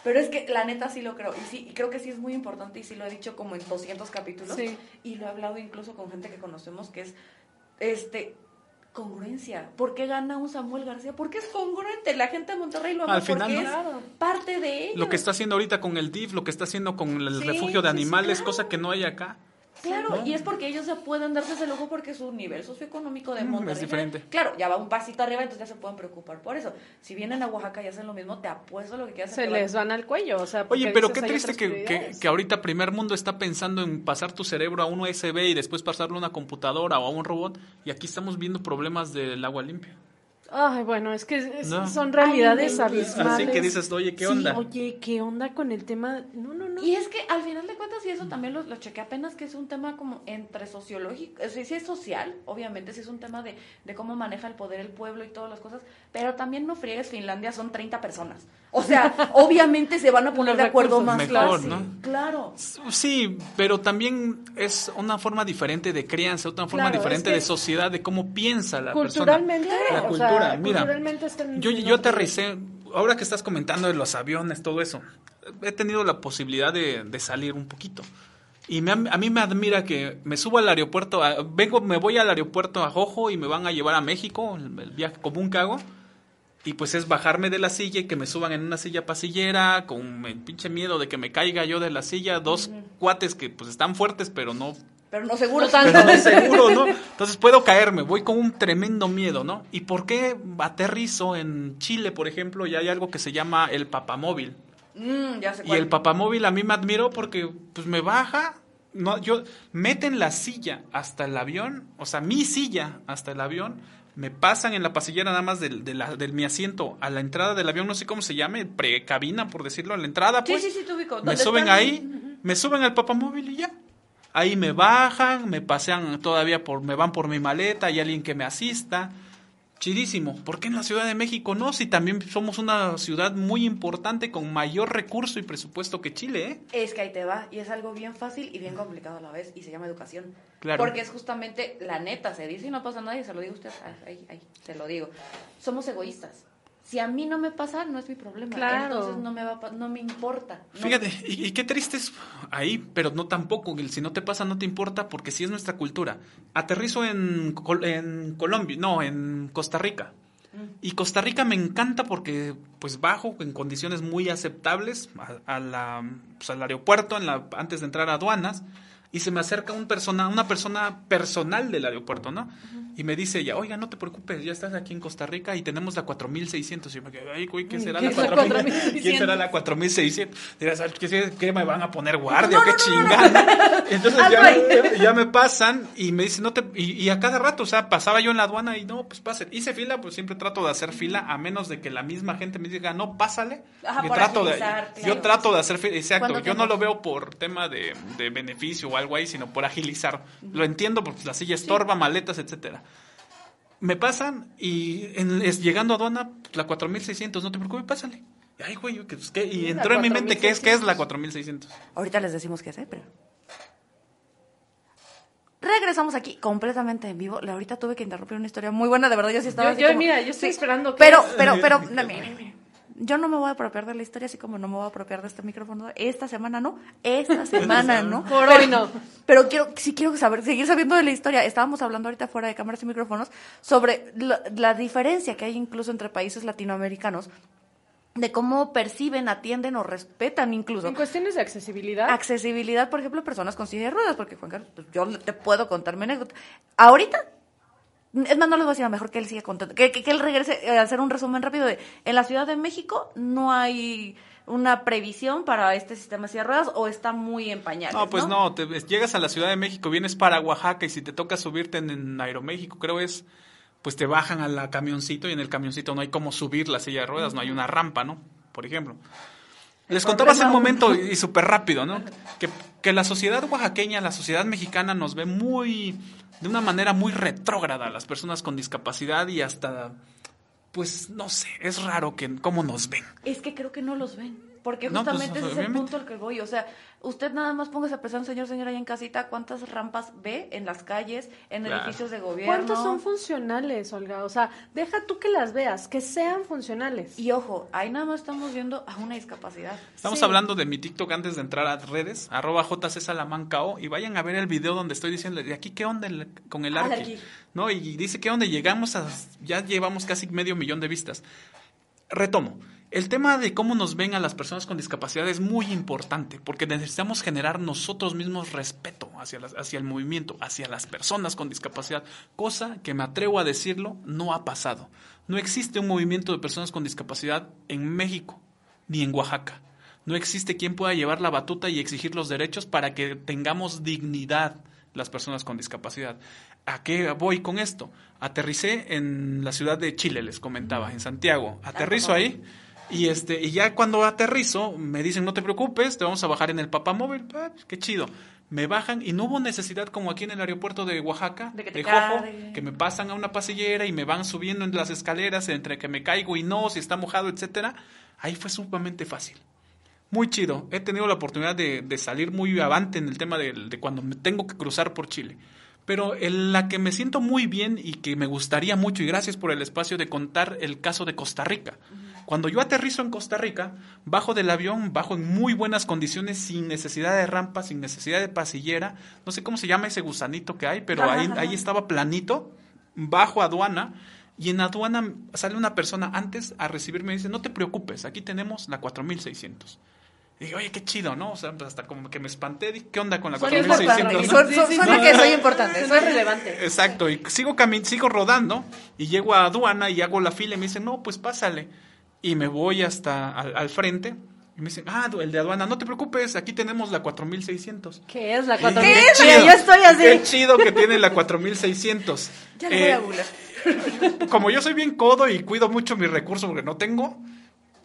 Pero es que la neta sí lo creo. Y sí, y creo que sí es muy importante y sí lo he dicho como en 200 capítulos. Sí. Y lo he hablado incluso con gente que conocemos que es, este, congruencia. ¿Por qué gana un Samuel García? Porque es congruente. La gente de Monterrey lo ama Al final, porque ¿no? es parte de ellos. Lo que está haciendo ahorita con el DIF, lo que está haciendo con el Sí, refugio de sí, sí, animales, claro. cosa que no hay acá. Claro, ¿no? y es porque ellos se pueden darse ese lujo porque su nivel socioeconómico de Mm, Monterrey. es diferente. Claro, ya va un pasito arriba, entonces ya se pueden preocupar por eso. Si vienen a Oaxaca y hacen lo mismo, te apuesto lo que quieras. Se les van al cuello, o sea. Oye, pero qué triste que, que, que ahorita primer mundo está pensando en pasar tu cerebro a un USB y después pasarlo a una computadora o a un robot y aquí estamos viendo problemas del agua limpia. Ay, bueno, es que es- No. son realidades Ay, abismales. Así que dices, oye, ¿qué Sí, onda? oye, ¿qué onda con el tema? No, no, no. Y es que al final de cuentas, y eso también lo, lo chequé apenas, que es un tema como entre sociológico, sí, sí es social, obviamente, sí es un tema de, de cómo maneja el poder el pueblo y todas las cosas, pero también no friegues, Finlandia son 30 personas. O sea, [LAUGHS] obviamente se van a poner de acuerdo más Mejor. ¿no? Claro. Sí, pero también es una forma diferente de crianza, otra forma Claro, diferente es que de sociedad, de cómo piensa la culturalmente, persona. La o cultura, sea, mira. están Yo, yo aterricé, ahora que estás comentando de los aviones, todo eso, he tenido la posibilidad de, de salir un poquito. Y me, a mí me admira que me subo al aeropuerto, a- vengo, me voy al aeropuerto a Jojo y me van a llevar a México, el, el viaje común que hago. Y pues es bajarme de la silla y que me suban en una silla pasillera, con el pinche miedo de que me caiga yo de la silla, dos cuates que pues están fuertes, pero no Pero no seguro. Tanto. pero no [LAUGHS] seguro, ¿no? Entonces puedo caerme, voy con un tremendo miedo, ¿no? ¿Y por qué aterrizo en Chile, por ejemplo, y hay algo que se llama el papamóvil? Mm, ya sé Y cuál. el papamóvil a mí me admiró porque pues me baja, no, yo meten la silla hasta el avión, o sea, mi silla hasta el avión, me pasan en la pasillera nada más del, de la- del mi asiento a la entrada del avión, no sé cómo se llame, precabina, por decirlo, a la entrada, Sí, pues. sí, sí, te ubico. Me ¿Dónde suben están? ahí, me suben al papamóvil y ya. Ahí me bajan, me pasean todavía por, me van por mi maleta, hay alguien que me asista. Chidísimo. ¿Por qué en la Ciudad de México no? Si también somos una ciudad muy importante con mayor recurso y presupuesto que Chile, ¿eh? Es que ahí te va, y es algo bien fácil y bien complicado a la vez, y se llama educación. Claro. Porque es justamente la neta, se dice y no pasa nada, y se lo digo a usted, ah, ahí, ahí, se lo digo. Somos egoístas. Si a mí no me pasa, no es mi problema. Claro. Entonces no me, va, no me importa. No- Fíjate, y, y qué triste es ahí, pero no tampoco. el Si no te pasa, no te importa, porque sí es nuestra cultura. Aterrizo en, en Colombia, no, en Costa Rica. Y Costa Rica me encanta porque, pues, bajo en condiciones muy aceptables a, a la, pues, al aeropuerto en la, antes de entrar a aduanas y se me acerca un persona, una persona personal del aeropuerto, ¿no? Y me dice ella, oiga, no te preocupes, ya estás aquí en Costa Rica y tenemos la 4600. Y yo me quedé, ay, güey, ¿qué será ¿Qué la es la 4600? ¿Quién será la 4600? Dirás, "Ay, ¿qué, qué me van a poner guardia o qué chingada? [LAUGHS] Entonces ya, ya- me pasan y me dicen, no te, y, y a cada rato, o sea, pasaba yo en la aduana y no, pues pase. Hice fila, pues siempre trato de hacer fila, a menos de que la misma gente me diga, no, pásale. Ajá, trato de, yo trato de hacer fila, exacto. ¿Cuánto Yo no lo veo por tema de, de beneficio o algo ahí, sino por agilizar. Lo entiendo porque la silla estorba, maletas, etcétera. Me pasan y en- es, llegando a aduana, la 4600, no te preocupes, pásale. Y, Ay, güey, ¿qué- pues, qué? y entró en mi mente, ¿qué es, qué es la 4600? 4600? Ahorita les decimos qué es, ¿eh? Pero... Regresamos aquí completamente en vivo. La ahorita tuve que interrumpir una historia muy buena, de verdad. Yo sí estaba Yo- así yo, como- mira, yo estoy esperando que- Pero, [LAUGHS] pero, pero, no, miren, miren. Yo no me voy a apropiar de la historia, así como no me voy a apropiar de este micrófono. Esta semana no, esta semana no. [LAUGHS] Por hoy no. Pero quiero, sí quiero saber, seguir sabiendo de la historia. Estábamos hablando ahorita fuera de cámaras y micrófonos sobre la, la diferencia que hay incluso entre países latinoamericanos de cómo perciben, atienden o respetan incluso En cuestiones de accesibilidad. accesibilidad, por ejemplo, personas con silla de ruedas, porque Juan Carlos, pues, yo te puedo contar mi anécdota. Ahorita, es más, no les voy a decir, mejor que él siga contando, que, que, que él regrese eh, a hacer un resumen rápido de, en la Ciudad de México no hay una previsión para este sistema de silla de ruedas o está muy en pañales, No, pues no, te, llegas a la Ciudad de México, vienes para Oaxaca y si te toca subirte en, en Aeroméxico, creo es, pues te bajan a la camioncito y en el camioncito no hay cómo subir la silla de ruedas, no hay una rampa, ¿no? Por ejemplo. Les contaba hace un momento y, y súper rápido, ¿no? Que, que la sociedad oaxaqueña, la sociedad mexicana nos ve muy, de una manera muy retrógrada a las personas con discapacidad y hasta, pues no sé, es raro que cómo nos ven. Es que creo que no los ven. Porque No, pues, justamente ese es el punto al que voy. O sea, usted nada más póngase a pensar, señor, señora, ahí en casita, cuántas rampas ve en las calles, en Claro. edificios de gobierno. ¿Cuántos son funcionales, Olga? O sea, deja tú que las veas, que sean funcionales. Y ojo, ahí nada más estamos viendo a una discapacidad. Estamos Sí. hablando de mi TikTok antes de entrar a redes, arroba jcsalamanca.o, y vayan a ver el video donde estoy diciendo, ¿de aquí qué onda el- con el Ah, arqui? aquí. ¿No? Y dice, ¿qué onda? Llegamos a, ya llevamos casi medio millón de vistas. Retomo, el tema de cómo nos ven a las personas con discapacidad es muy importante, porque necesitamos generar nosotros mismos respeto hacia, las- hacia el movimiento, hacia las personas con discapacidad, cosa que me atrevo a decirlo, no ha pasado. No existe un movimiento de personas con discapacidad en México, ni en Oaxaca. No existe quien pueda llevar la batuta y exigir los derechos para que tengamos dignidad las personas con discapacidad. ¿A qué voy con esto? Aterricé en la ciudad de Chile, les comentaba, en Santiago. Aterrizo ahí y este y ya cuando aterrizo me dicen no te preocupes, te vamos a bajar en el papamóvil. Ah, qué chido. Me bajan y no hubo necesidad como aquí en el aeropuerto de Oaxaca, De que Jojo, que me pasan a una pasillera y me van subiendo en las escaleras entre que me caigo y no, si está mojado, etcétera. Ahí fue sumamente fácil. Muy chido. He tenido la oportunidad de, de salir muy avante en el tema de, de cuando me tengo que cruzar por Chile. Pero en la que me siento muy bien y que me gustaría mucho, y gracias por el espacio de contar el caso de Costa Rica. Cuando yo aterrizo en Costa Rica, bajo del avión, bajo en muy buenas condiciones, sin necesidad de rampa, sin necesidad de pasillera. No sé cómo se llama ese gusanito que hay, pero ahí, ahí estaba planito, bajo aduana. Y en aduana sale una persona antes a recibirme y dice, no te preocupes, aquí tenemos la 4600. Y digo, oye, qué chido, ¿no? O sea, pues hasta como que me espanté, dije, ¿qué onda con la Suena 4600? importante. no? Suena, Sí, sí, sí. que soy importante. Eso es relevante. Exacto, y sigo, sigo rodando y llego a aduana y hago la fila y me dicen, no, pues pásale. Y me voy hasta al, al frente y me dicen, ah, el de aduana, no te preocupes, aquí tenemos la 4600. ¿Qué es la Y- 4 ¿Qué qué es? yo estoy así. Qué chido que tiene la 4600. Ya le voy a Eh, como yo soy bien codo y cuido mucho mis recursos porque no tengo,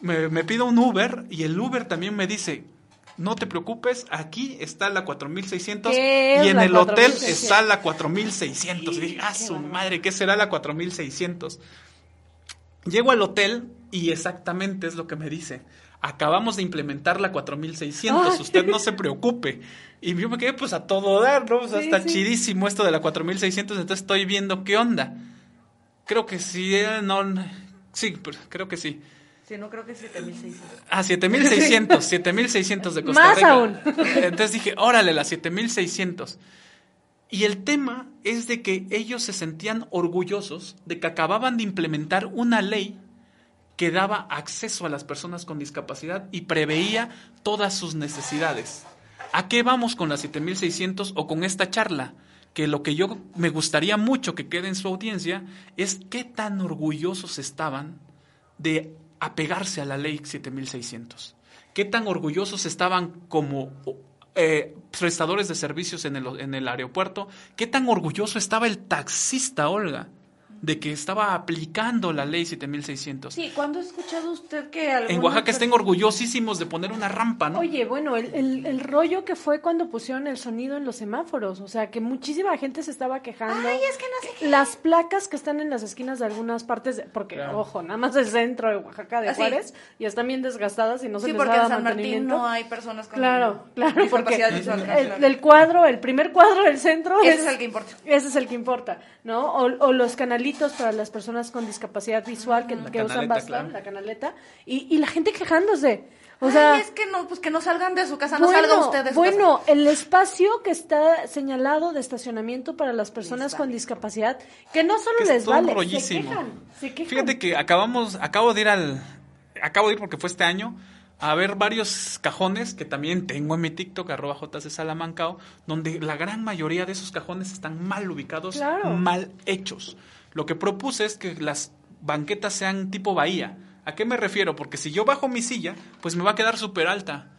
me, me pido un Uber y el Uber también me dice, no te preocupes, aquí está la 4600 ¿Qué es y en el hotel 4600? está la 4600. Y dije, ah, su madre, ¿qué será la 4600? Llego al hotel y exactamente es lo que me dice. Acabamos de implementar la 4600, Ay. usted no se preocupe. Y yo me quedé pues a todo dar, ¿no? O sea, Sí, está sí. chidísimo esto de la 4600, entonces estoy viendo qué onda. Creo que si eh, no Sí, pero creo que sí. Sí, no creo que 7600. Ah, 7600, 7600 de Costa Más Rica. aún. Entonces dije, órale, las 7600. Y el tema es de que ellos se sentían orgullosos de que acababan de implementar una ley que daba acceso a las personas con discapacidad y preveía todas sus necesidades. ¿A qué vamos con las 7600 o con esta charla? Que lo que yo me gustaría mucho que quede en su audiencia es qué tan orgullosos estaban de apegarse a la ley 7600. ¿Qué tan orgullosos estaban como eh, prestadores de servicios en el, en el aeropuerto? ¿Qué tan orgulloso estaba el taxista, Olga, de que estaba aplicando la ley 7600? Sí, ¿cuándo ha escuchado usted que En Oaxaca estén orgullosísimos de poner una rampa, ¿no? Oye, bueno, el, el, el rollo que fue cuando pusieron el sonido en los semáforos, o sea, que muchísima gente se estaba quejando. Ay, es que no sé qué. Las placas que están en las esquinas de algunas partes, de- porque, Claro. ojo, nada más el centro de Oaxaca de Ah, sí. Juárez, y están bien desgastadas y no se Sí, les porque da en San Martín mantenimiento. no hay personas con Claro, claro, porque el, del cuadro, el primer cuadro del centro Ese es el que importa. Ese es el que importa, ¿no? O, o los para las personas con discapacidad visual que, que usan claro. la canaleta, y, y la gente quejándose. O sea, Ay, es que no, pues que no salgan de su casa, no salga usted de su bueno, el espacio que está señalado de estacionamiento para las personas con discapacidad, que no solo Que es les todo un vale, se rollísimo. quejan, se quejan. Fíjate que acabamos, acabo de ir al, acabo de ir porque fue este año, a ver varios cajones que también tengo en mi TikTok, arroba JC Salamancao, donde la gran mayoría de esos cajones están mal ubicados, Claro. mal hechos. Lo que propuse es que las banquetas sean tipo bahía. ¿A qué me refiero? Porque si yo bajo mi silla, pues me va a quedar súper alta.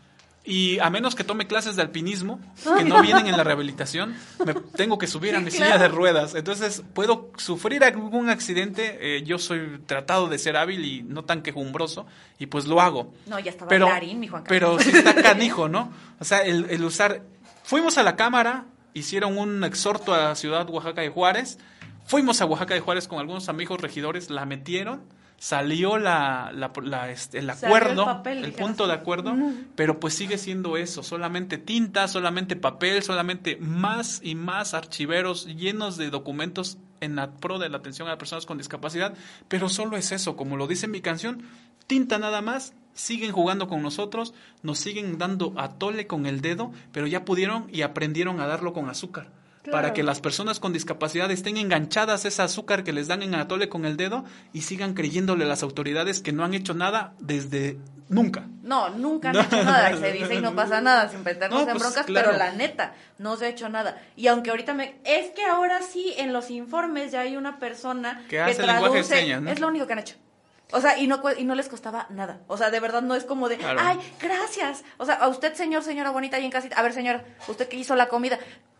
Y a menos que tome clases de alpinismo, que no vienen en la [LAUGHS] rehabilitación, me tengo que subir a mi silla de ruedas. Entonces, puedo sufrir algún accidente. eh, yo soy tratado de ser hábil y no tan quejumbroso, y pues lo hago. No, ya estaba Pero, bailarín, mi Juan Carlos. pero sí está canijo, ¿no? [LAUGHS] O sea, el, el usar... Fuimos a la cámara, hicieron un exhorto a Ciudad Oaxaca de Juárez, fuimos a Oaxaca de Juárez con algunos amigos regidores, la metieron, salió la, la- la, este, el acuerdo, papel, el punto de acuerdo, pero pues sigue siendo eso, solamente tinta, solamente papel, solamente más y más archiveros llenos de documentos en la pro de la atención a las personas con discapacidad, pero solo es eso, como lo dice mi canción, tinta nada más, siguen jugando con nosotros, nos siguen dando a tole con el dedo, pero ya pudieron y aprendieron a darlo con azúcar. Para que las personas con discapacidad estén enganchadas a ese azúcar que les dan en atole con el dedo y sigan creyéndole a las autoridades que no han hecho nada desde nunca. No, nunca han No. hecho nada, se dice y no pasa nada, sin meternos No, en pues, broncas, claro. pero la neta, no se ha hecho nada. Y aunque ahorita me... Es que ahora sí, en los informes ya hay una persona Que que, hace de traduce... señas, ¿no? Es lo único que han hecho. O sea, y no, y no les costaba nada. O sea, de verdad no es como de, Claro. ay, gracias. O sea, a usted, señor, señora bonita, ahí en casita. A ver, señora, usted que hizo la comida.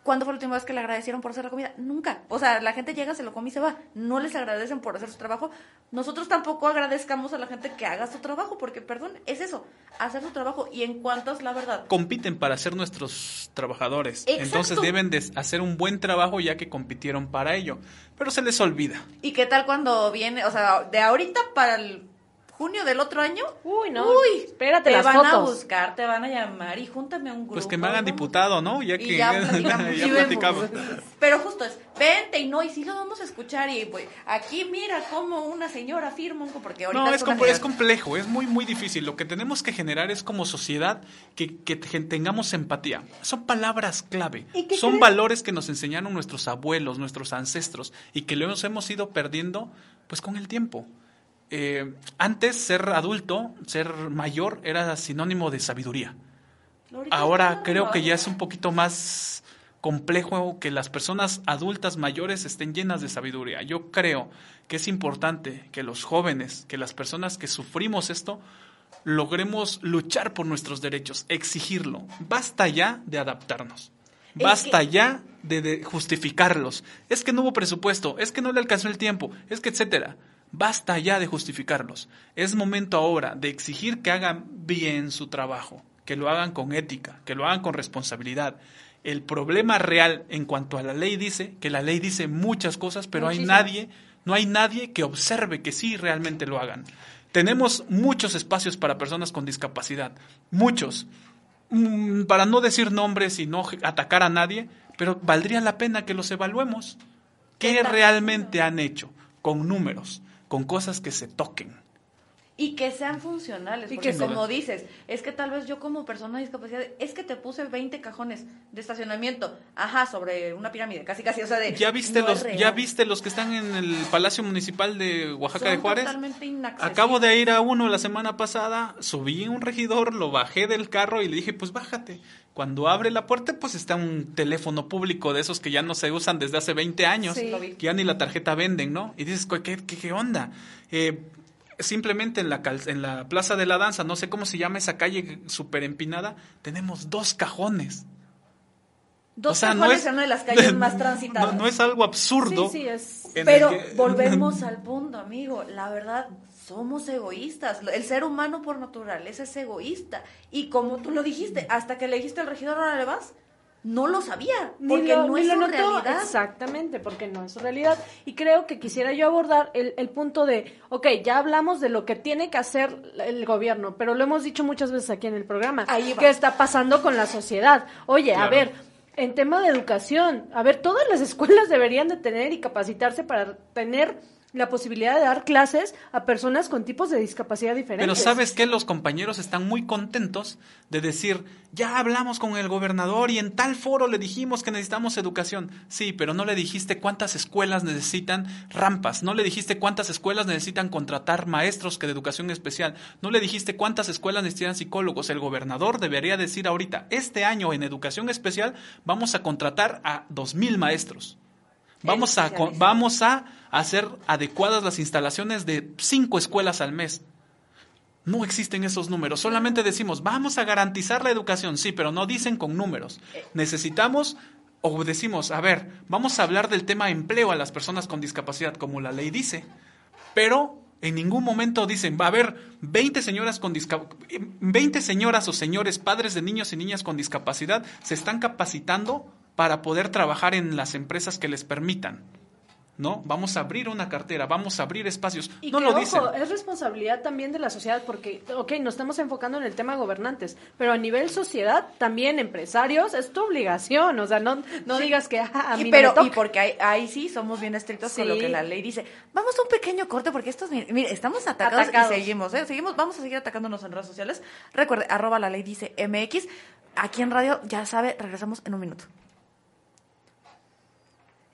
¿Cuándo fue la última vez que le agradecieron por hacer la comida? Nunca. O sea, la gente llega, se lo come y se va. No les agradecen por hacer su trabajo. Nosotros tampoco agradezcamos a la gente que haga su trabajo, porque, perdón, es eso, hacer su trabajo. Y en cuanto es la verdad. Compiten para ser nuestros trabajadores. Exacto. Entonces deben de hacer un buen trabajo ya que compitieron para ello. Pero se les olvida. ¿Y qué tal cuando viene, o sea, de ahorita para el junio del otro año? Uy, no, Uy, espérate te las van a buscar, te van a llamar y júntame un grupo. Pues que me hagan diputado, ¿no? Ya Y que ya [LAUGHS] [LAUGHS] platicamos. ya platicamos. Pero justo es, vente y no, y sí lo vamos a escuchar y pues aquí mira cómo una señora firma un co- porque ahorita No, es, comple- es complejo, es muy, muy difícil. Lo que tenemos que generar es como sociedad que, que te- tengamos empatía. Son palabras clave, ¿Y qué son crees? valores que nos enseñaron nuestros abuelos, nuestros ancestros y que los hemos ido perdiendo pues con el tiempo. Eh, antes ser adulto, ser mayor, era sinónimo de sabiduría. Ahora creo que ya es un poquito más complejo que las personas adultas mayores estén llenas de sabiduría. Yo creo que es importante que los jóvenes, que las personas que sufrimos esto, logremos luchar por nuestros derechos, exigirlo. Basta ya de adaptarnos. Es Basta que- ya de, de justificarlos. Es que no hubo presupuesto, es que no le alcanzó el tiempo, es que etcétera. Basta ya de justificarlos. Es momento ahora de exigir que hagan bien su trabajo, que lo hagan con ética, que lo hagan con responsabilidad. El problema real en cuanto a la ley dice que la ley dice muchas cosas, pero hay nadie, no hay nadie que observe que sí realmente lo hagan. Tenemos muchos espacios para personas con discapacidad, muchos. Mm, para no decir nombres y no atacar a nadie, pero valdría la pena que los evaluemos. ¿Qué ¿Qué están realmente han hecho con números? Con cosas que se toquen. Y que sean funcionales, Y porque que como dices, es que tal vez yo como persona de discapacidad, es que te puse 20 cajones de estacionamiento, ajá, sobre una pirámide, casi casi, o sea, de... ¿Ya viste no los ya viste los que están en el Palacio Municipal de Oaxaca Son de Juárez? totalmente inaccesibles. Acabo de ir a uno la semana pasada, subí un regidor, lo bajé del carro y le dije, pues bájate. Cuando abre la puerta, pues está un teléfono público de esos que ya no se usan desde hace 20 años, Sí. Que ya ni la tarjeta venden, ¿no? Y dices, ¿qué, qué, qué onda? Eh, simplemente en la, cal- en la Plaza de la Danza, no sé cómo se llama esa calle súper empinada, tenemos dos cajones. Dos O sea, no cajones es- en una de las calles [LAUGHS] más transitadas. No, no es algo absurdo. Sí, sí, es... Pero que- [LAUGHS] volvemos al punto, amigo. La verdad, somos egoístas. El ser humano por naturaleza es egoísta. Y como tú lo dijiste, hasta que le dijiste al regidor, ahora le vas, no lo sabía. Ni Porque lo- no ni es lo su notó. realidad. Exactamente, porque no es su realidad. Y creo que quisiera yo abordar el, el punto de, ok, ya hablamos de lo que tiene que hacer el gobierno, pero lo hemos dicho muchas veces aquí en el programa. Ahí va. ¿Qué está pasando con la sociedad? Oye, a ver, en tema de educación, a ver, todas las [LAUGHS] escuelas deberían de tener y capacitarse para tener la posibilidad de dar clases a personas con tipos de discapacidad diferentes. Pero sabes que los compañeros están muy contentos de decir, ya hablamos con el gobernador y en tal foro le dijimos que necesitamos educación. Sí, pero no le dijiste cuántas escuelas necesitan rampas, no le dijiste cuántas escuelas necesitan contratar maestros que de educación especial, no le dijiste cuántas escuelas necesitan psicólogos. El gobernador debería decir ahorita, este año en educación especial vamos a contratar a dos mil maestros. Vamos a, vamos a hacer adecuadas las instalaciones de cinco escuelas al mes. No existen esos números. Solamente decimos, vamos a garantizar la educación, sí, pero no dicen con números. Necesitamos, o decimos, a ver, vamos a hablar del tema empleo a las personas con discapacidad, como la ley dice, pero en ningún momento dicen, va a haber 20 señoras con disca- 20 señoras o señores, padres de niños y niñas con discapacidad, se están capacitando para poder trabajar en las empresas que les permitan. ¿No? Vamos a abrir una cartera, vamos a abrir espacios. Y no que, lo ojo, dicen. es responsabilidad también de la sociedad porque, ok, nos estamos enfocando en el tema gobernantes, pero a nivel sociedad, también empresarios, es tu obligación, o sea, no, no digas que ah, a Y mí pero, no me y porque ahí, ahí sí somos bien estrictos con lo que la ley dice. Vamos a un pequeño corte porque estos, mire, estamos atacados, Atacados. y seguimos, ¿eh? Seguimos, vamos a seguir atacándonos en redes sociales. Recuerde, arroba la ley dice MX. Aquí en radio, ya sabe, regresamos en un minuto.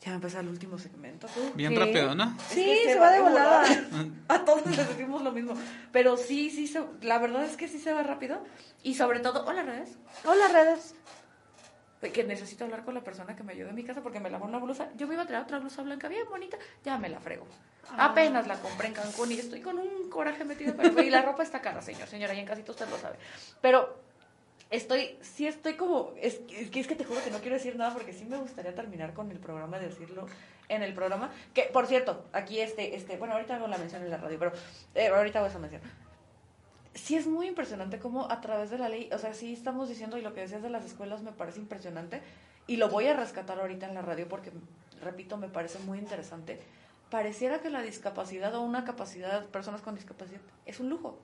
Ya me empezó el último segmento. tú. Bien Sí. rápido, ¿no? Es Sí, que se va de volada. A todos les decimos lo mismo. Pero sí, sí, se- la verdad es que sí se va rápido. Y sobre todo, hola redes, Hola, redes. que necesito hablar con la persona que me ayude en mi casa porque me lavó una blusa. Yo me iba a traer otra blusa blanca bien bonita, ya me la frego. Apenas la compré en Cancún y estoy con un coraje metido. Pero, y la ropa está cara, señor, señora, y en casita usted lo sabe. Pero estoy, sí estoy como, es, que es que te juro que no quiero decir nada porque sí me gustaría terminar con el programa, de decirlo en el programa. Que, por cierto, aquí este, este, bueno, ahorita hago la mención en la radio, pero eh, ahorita hago esa mención. Sí es muy impresionante cómo a través de la ley, o sea, sí estamos diciendo, y lo que decías de las escuelas me parece impresionante, y lo voy a rescatar ahorita en la radio porque, repito, me parece muy interesante. Pareciera que la discapacidad o una capacidad, personas con discapacidad, es un lujo.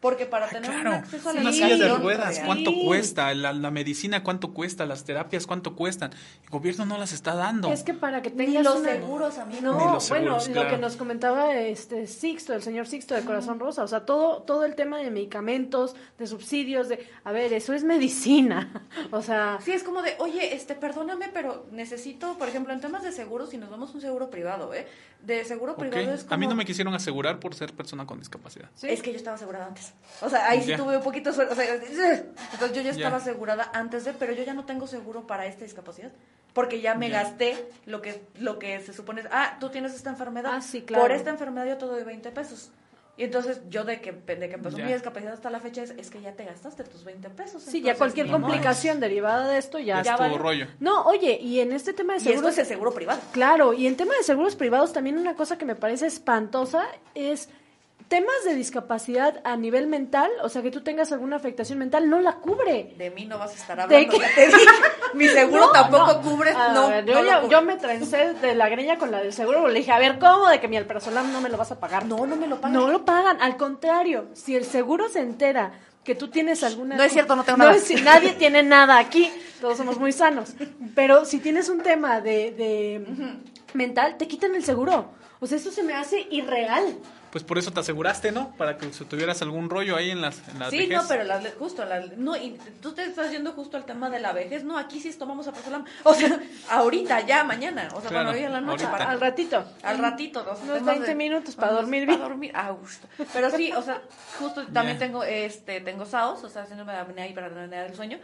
Porque para Ah, tener un acceso a la Una silla de ruedas, ¿cuánto Sí. cuesta? La, la medicina, ¿cuánto cuesta? Las terapias, ¿cuánto cuestan? El gobierno no las está dando. Es que para que Ni tengas los una- seguros, amigo. No, Ni los bueno, seguros, lo claro. que nos comentaba este Sixto, el señor Sixto de Corazón Rosa, o sea, todo todo el tema de medicamentos, de subsidios, de, a ver, eso es medicina, [LAUGHS] o sea, Sí, es como de, oye, este, perdóname, pero necesito, por ejemplo, en temas de seguros, si nos damos un seguro privado, ¿eh? De seguro privado es como... A mí no me quisieron asegurar por ser persona con discapacidad. ¿sí? Es que yo estaba asegurada antes. O sea, ahí sí tuve un poquito de suerte. O sea, [LAUGHS] entonces yo ya estaba Ya. asegurada antes de, pero yo ya no tengo seguro para esta discapacidad. Porque ya me Ya. gasté lo que, lo que se supone. Ah, tú tienes esta enfermedad. Ah, sí, claro. Por esta enfermedad yo te doy 20 pesos. Y entonces yo de que, de que empezó mi discapacidad hasta la fecha es, es que ya te gastaste tus 20 pesos. Sí, ya cualquier complicación derivada de esto ya Es Ya todo vale. rollo. No, oye, y en este tema de Y esto seguros es el seguro privado. Claro, y en tema de seguros privados también una cosa que me parece espantosa es temas de discapacidad a nivel mental, o sea, que tú tengas alguna afectación mental, no la cubre. De mí no vas a estar ¿De hablando. ya te dije. [LAUGHS] Mi seguro No, tampoco no. cubre. A no, ver, no yo, ya- cubre. yo me trencé de la greña con la del seguro, le dije, a ver, ¿cómo de que mi no me lo vas a pagar? No, no me lo pagan. No lo pagan, al contrario, si el seguro se entera que tú tienes alguna... No es cierto, no tengo nada. es- nadie tiene nada aquí, todos somos muy sanos, pero si tienes un tema de, de mental, te quitan el seguro. O sea, eso se me hace irreal. Pues por eso te aseguraste, ¿no? Para que si tuvieras algún rollo ahí en las en Sí, vejez. no, pero las, justo, las, no, y tú te estás yendo justo al tema de la vejez, no, aquí sí tomamos a Pazolam, o sea, [LAUGHS] ahorita, ya, mañana, o sea, Claro, cuando llegue la noche, para, Al ratito. al ratito, los Unos temas 20 minutos para dormir Para bien. dormir a gusto. Pero sí, o sea, justo [LAUGHS] también Ya. tengo, este, tengo SAOS, o sea, haciéndome la apnea y para apnea del sueño.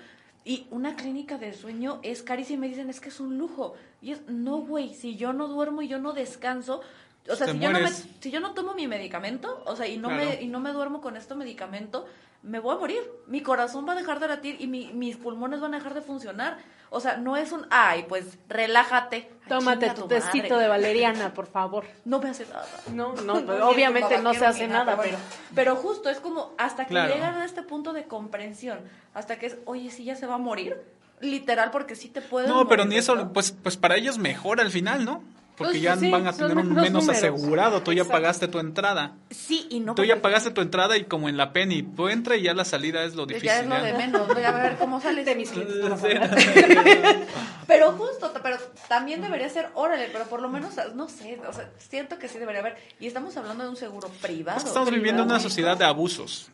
Y una clínica del sueño es carísima y me dicen, es que es un lujo. Y es, no, güey, si yo no duermo y yo no descanso, o sea, si yo, no me, si yo no tomo mi medicamento, o sea, y no, Claro. me, y no me duermo con este medicamento, me voy a morir. Mi corazón va a dejar de latir y mi- mis pulmones van a dejar de funcionar. O sea, no es un, ay, pues relájate. Ay, Tómate tu madre. tecito de valeriana, por favor. [LAUGHS] No me hace nada. No, no, [LAUGHS] pues, No, obviamente ni no se hace nada, pero, pero... justo es como hasta que Claro. llegan a este punto de comprensión, hasta que es, oye, sí ya se va a morir, literal, porque sí te pueden No, pero ni eso, ¿no? pues, pues para ellos mejor al final, ¿no? Porque Pues ya sí, van a tener un menos números. asegurado. Tú ya Exacto. pagaste tu entrada. Sí y no. Tú ya pagaste tu entrada y como en la penny, tú entra y ya la salida es lo difícil. Ya es lo ¿ya? de menos, voy a ver cómo sales. De mis clientes. [LAUGHS] Pero justo, pero también debería ser, órale, pero por lo menos, no sé, o sea, siento que sí debería haber. Y estamos hablando de un seguro privado. Es que estamos viviendo en una privado. sociedad de abusos.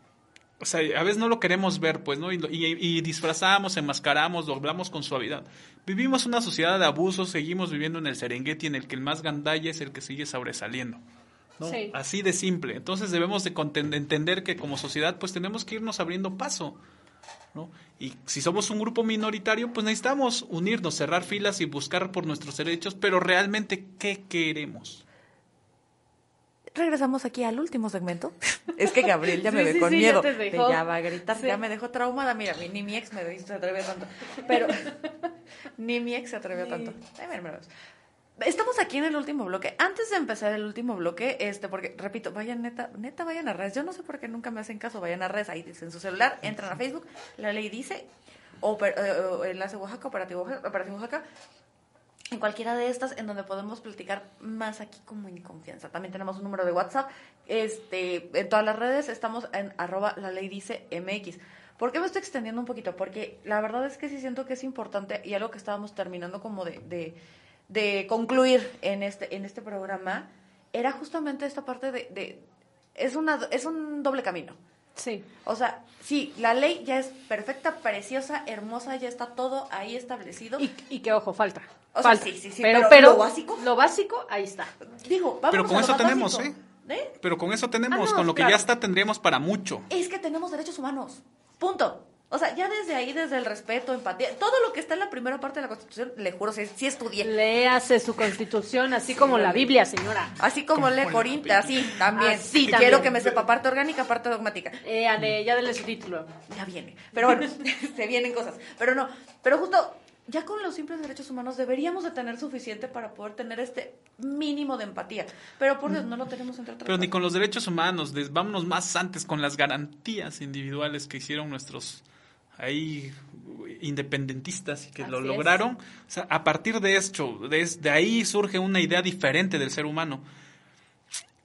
O sea, a veces no lo queremos ver, pues, ¿no? Y, y- y disfrazamos, enmascaramos, doblamos con suavidad. Vivimos una sociedad de abusos, seguimos viviendo en el Serengeti en el que el más gandalla es el que sigue sobresaliendo. ¿no? Sí. Así de simple. Entonces debemos de entender que como sociedad, pues tenemos que irnos abriendo paso. ¿no? Y si somos un grupo minoritario, pues necesitamos unirnos, cerrar filas y buscar por nuestros derechos, pero realmente, ¿qué queremos? Regresamos aquí al último segmento. [LAUGHS] Es que Gabriel ya me ve sí, con sí, ya miedo. te de dejó. Ya va a gritar, ya me dejó traumada. Mira, mi- ni mi ex me se atrevió tanto. Pero [LAUGHS] ni mi ex se atrevió tanto. Ay, mira, Estamos aquí en el último bloque. Antes de empezar el último bloque, este, porque repito, vayan neta, neta, vayan a redes. Yo no sé por qué nunca me hacen caso, vayan a redes, ahí en su celular, entran a Facebook, la ley dice, o, per- eh, o enlace Oaxaca, operativo Oaxaca, operativo Oaxaca, en cualquiera de estas en donde podemos platicar más aquí como en confianza. También tenemos un número de WhatsApp. Este, en todas las redes estamos en arroba la ley dice MX. ¿Por qué me estoy extendiendo un poquito? Porque la verdad es que sí siento que es importante y algo que estábamos terminando como de, de, de concluir en este, en este programa era justamente esta parte de, de es, una, es un doble camino. Sí. O sea, sí, la ley ya es perfecta, preciosa, hermosa, ya está todo ahí establecido. Y, y que ojo, falta. O sea, falta. sí, sí, sí, Pero, pero pero lo básico- Lo básico, ahí está. Digo, vamos Pero con a lo eso más tenemos, básico. ¿Eh? Pero con eso tenemos, Ah, no, con lo que ya está tendríamos para mucho. Es que tenemos derechos humanos. Punto. O sea, ya desde ahí, desde el respeto, empatía, todo lo que está en la primera parte de la Constitución, le juro, sí, sí estudié. Léase su constitución, así como la Biblia, señora. Así como Como lee Corinta, así también. Así Y también. Quiero que me sepa parte orgánica, parte dogmática. Eh, Ale, ya denle su título. Ya viene. Pero bueno, [LAUGHS] se vienen cosas. Pero no, pero justo ya con los simples derechos humanos deberíamos de tener suficiente para poder tener este mínimo de empatía. Pero por Dios, no lo tenemos entre otras Pero ni con los derechos humanos, des- vámonos más antes con las garantías individuales que hicieron nuestros ahí independentistas y que lo Así lograron. O sea, a partir de esto, desde ahí surge una idea diferente del ser humano.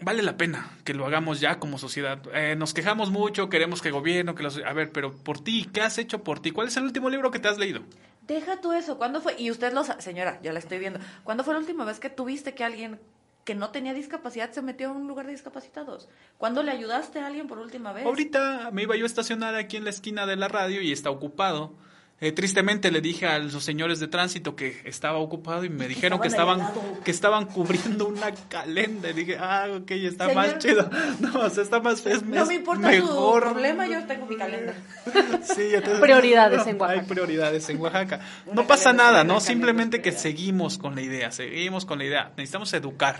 Vale la pena que lo hagamos ya como sociedad. Eh, nos quejamos mucho, queremos que gobierno, que los... A ver, pero por ti, ¿qué has hecho por ti? ¿Cuál es el último libro que te has leído? Deja tú eso. ¿Cuándo fue? Y usted lo sa- señora, ya la estoy viendo. ¿Cuándo fue la última vez que tuviste que alguien que no tenía discapacidad se metió a un lugar de discapacitados? ¿Cuándo le ayudaste a alguien por última vez? Ahorita me iba yo a estacionar aquí en la esquina de la radio y está ocupado. Eh, tristemente le dije a los señores de tránsito que estaba ocupado y me dijeron que estaban que estaban cubriendo una calenda. Y dije, ah, ok, está Señor. más chido. No, o sea, está más es, no me importa mejor. su problema, yo tengo mi calendar. [LAUGHS] Sí, entonces- Prioridades en Oaxaca. Hay prioridades en Oaxaca. No pasa calenda, nada, ¿no? calenda Simplemente que seguimos con la idea, seguimos con la idea. Necesitamos educar,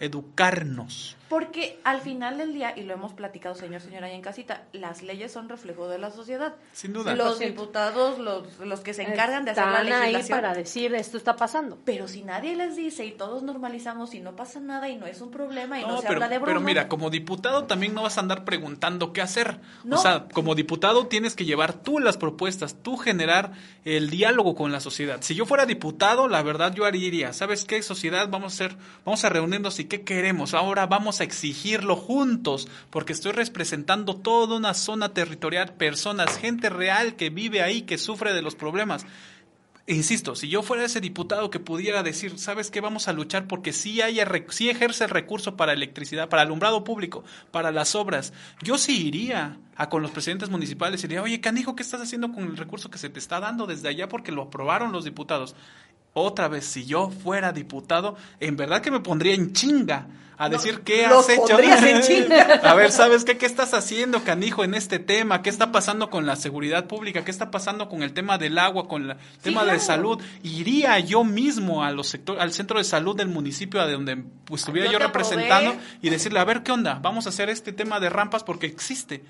educarnos. Porque al final del día, y lo hemos platicado, señor, señora, ahí en casita, las leyes son reflejo de la sociedad. Sin duda. Los 100%. diputados, los, los que se encargan de hacer la Están ahí legislación. para decir esto está pasando. Pero si nadie les dice y todos normalizamos y no pasa nada y no es un problema y no, No, se pero, habla de broma. pero mira, como diputado también no vas a andar preguntando qué hacer. No. O sea, como diputado tienes que llevar tú las propuestas, tú generar el diálogo con la sociedad. Si yo fuera diputado, la verdad yo haría, ¿sabes qué, sociedad? Vamos a hacer, vamos a reunirnos y qué queremos. Ahora vamos a exigirlo juntos, porque estoy representando toda una zona territorial, personas, gente real que vive ahí, que sufre de los problemas insisto, si yo fuera ese diputado que pudiera decir, ¿sabes qué? Vamos a luchar porque sí, haya, sí ejerce el recurso para electricidad, para alumbrado público, para las obras. Yo sí iría a con los presidentes municipales y diría, oye, canijo, ¿qué estás haciendo con el recurso que se te está dando desde allá porque lo aprobaron los diputados? Otra vez, si yo fuera diputado, en verdad que me pondría en chinga a decir qué los has hecho. pondrías en [LAUGHS] chinga. a ver, ¿sabes qué? ¿Qué estás haciendo, canijo, en este tema? ¿Qué está pasando con la seguridad pública? ¿Qué está pasando con el tema del agua, con el tema de claro. salud? Iría yo mismo a los sector, al centro de salud del municipio a donde pues, estuviera Yo yo, aprobé. representando y decirle, a ver, ¿qué onda? Vamos a hacer este tema de rampas porque existe.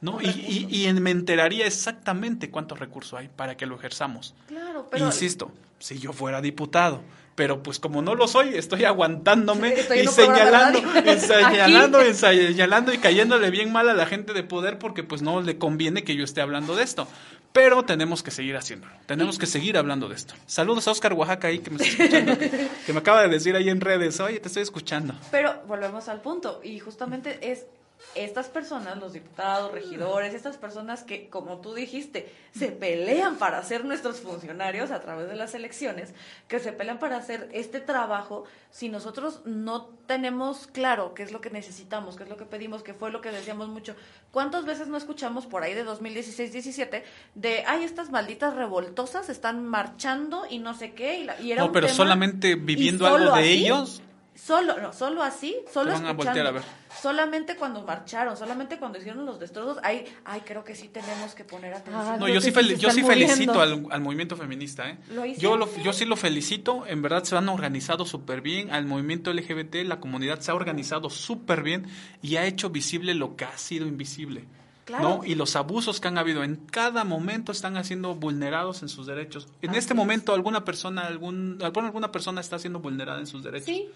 ¿No? Y, y- y me enteraría exactamente cuántos recursos hay para que lo ejerzamos. Claro, pero Insisto, si yo fuera diputado, pero pues como no lo soy, estoy aguantándome Estoy y señalando, [LAUGHS] y señalando, y señalando y cayéndole bien mal a la gente de poder porque pues no le conviene que yo esté hablando de esto. Pero tenemos que seguir haciéndolo, tenemos que seguir hablando de esto. Saludos a Oscar Oaxaca ahí que me está escuchando, que, [LAUGHS] que me acaba de decir ahí en redes, oye, te estoy escuchando. Pero volvemos al punto y justamente es estas personas, los diputados, regidores, estas personas que, como tú dijiste, se pelean para ser nuestros funcionarios a través de las elecciones, que se pelean para hacer este trabajo, si nosotros no tenemos claro qué es lo que necesitamos, qué es lo que pedimos, qué fue lo que decíamos mucho, ¿cuántas veces no escuchamos por ahí de 2016-17 de, ay, estas malditas revoltosas están marchando y no sé qué? Y, la- y era No, un pero tema- solamente viviendo algo de así, ellos, Solo, no, solo así, solo Te van a escuchando. voltear a ver. Solamente cuando marcharon, solamente cuando hicieron los destrozos, ay, ay, creo que sí tenemos que poner atención. Ah, No, yo sí, fel- yo sí felicito al, al movimiento feminista. ¿eh? Lo Yo, lo, yo sí lo felicito. En verdad se han organizado súper bien. Al movimiento LGBT, la comunidad se ha organizado súper bien y ha hecho visible lo que ha sido invisible. Claro. ¿no? Y los abusos que han habido en cada momento están siendo vulnerados en sus derechos. En Así este es. momento alguna persona, algún, alguna alguna persona está siendo vulnerada en sus derechos. Sí,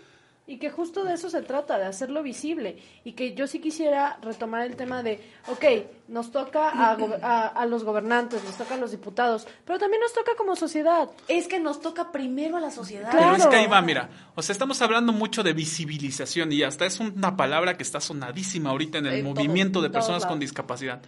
y que justo de eso se trata, de hacerlo visible. Y que yo sí quisiera retomar el tema de, ok, nos toca a, a, a los gobernantes, nos toca a los diputados, pero también nos toca como sociedad. Es que nos toca primero a la sociedad. Claro. Pero es que ahí va, mira, o sea, estamos hablando mucho de visibilización y hasta es una palabra que está sonadísima ahorita en el En todo- movimiento de personas con discapacidad.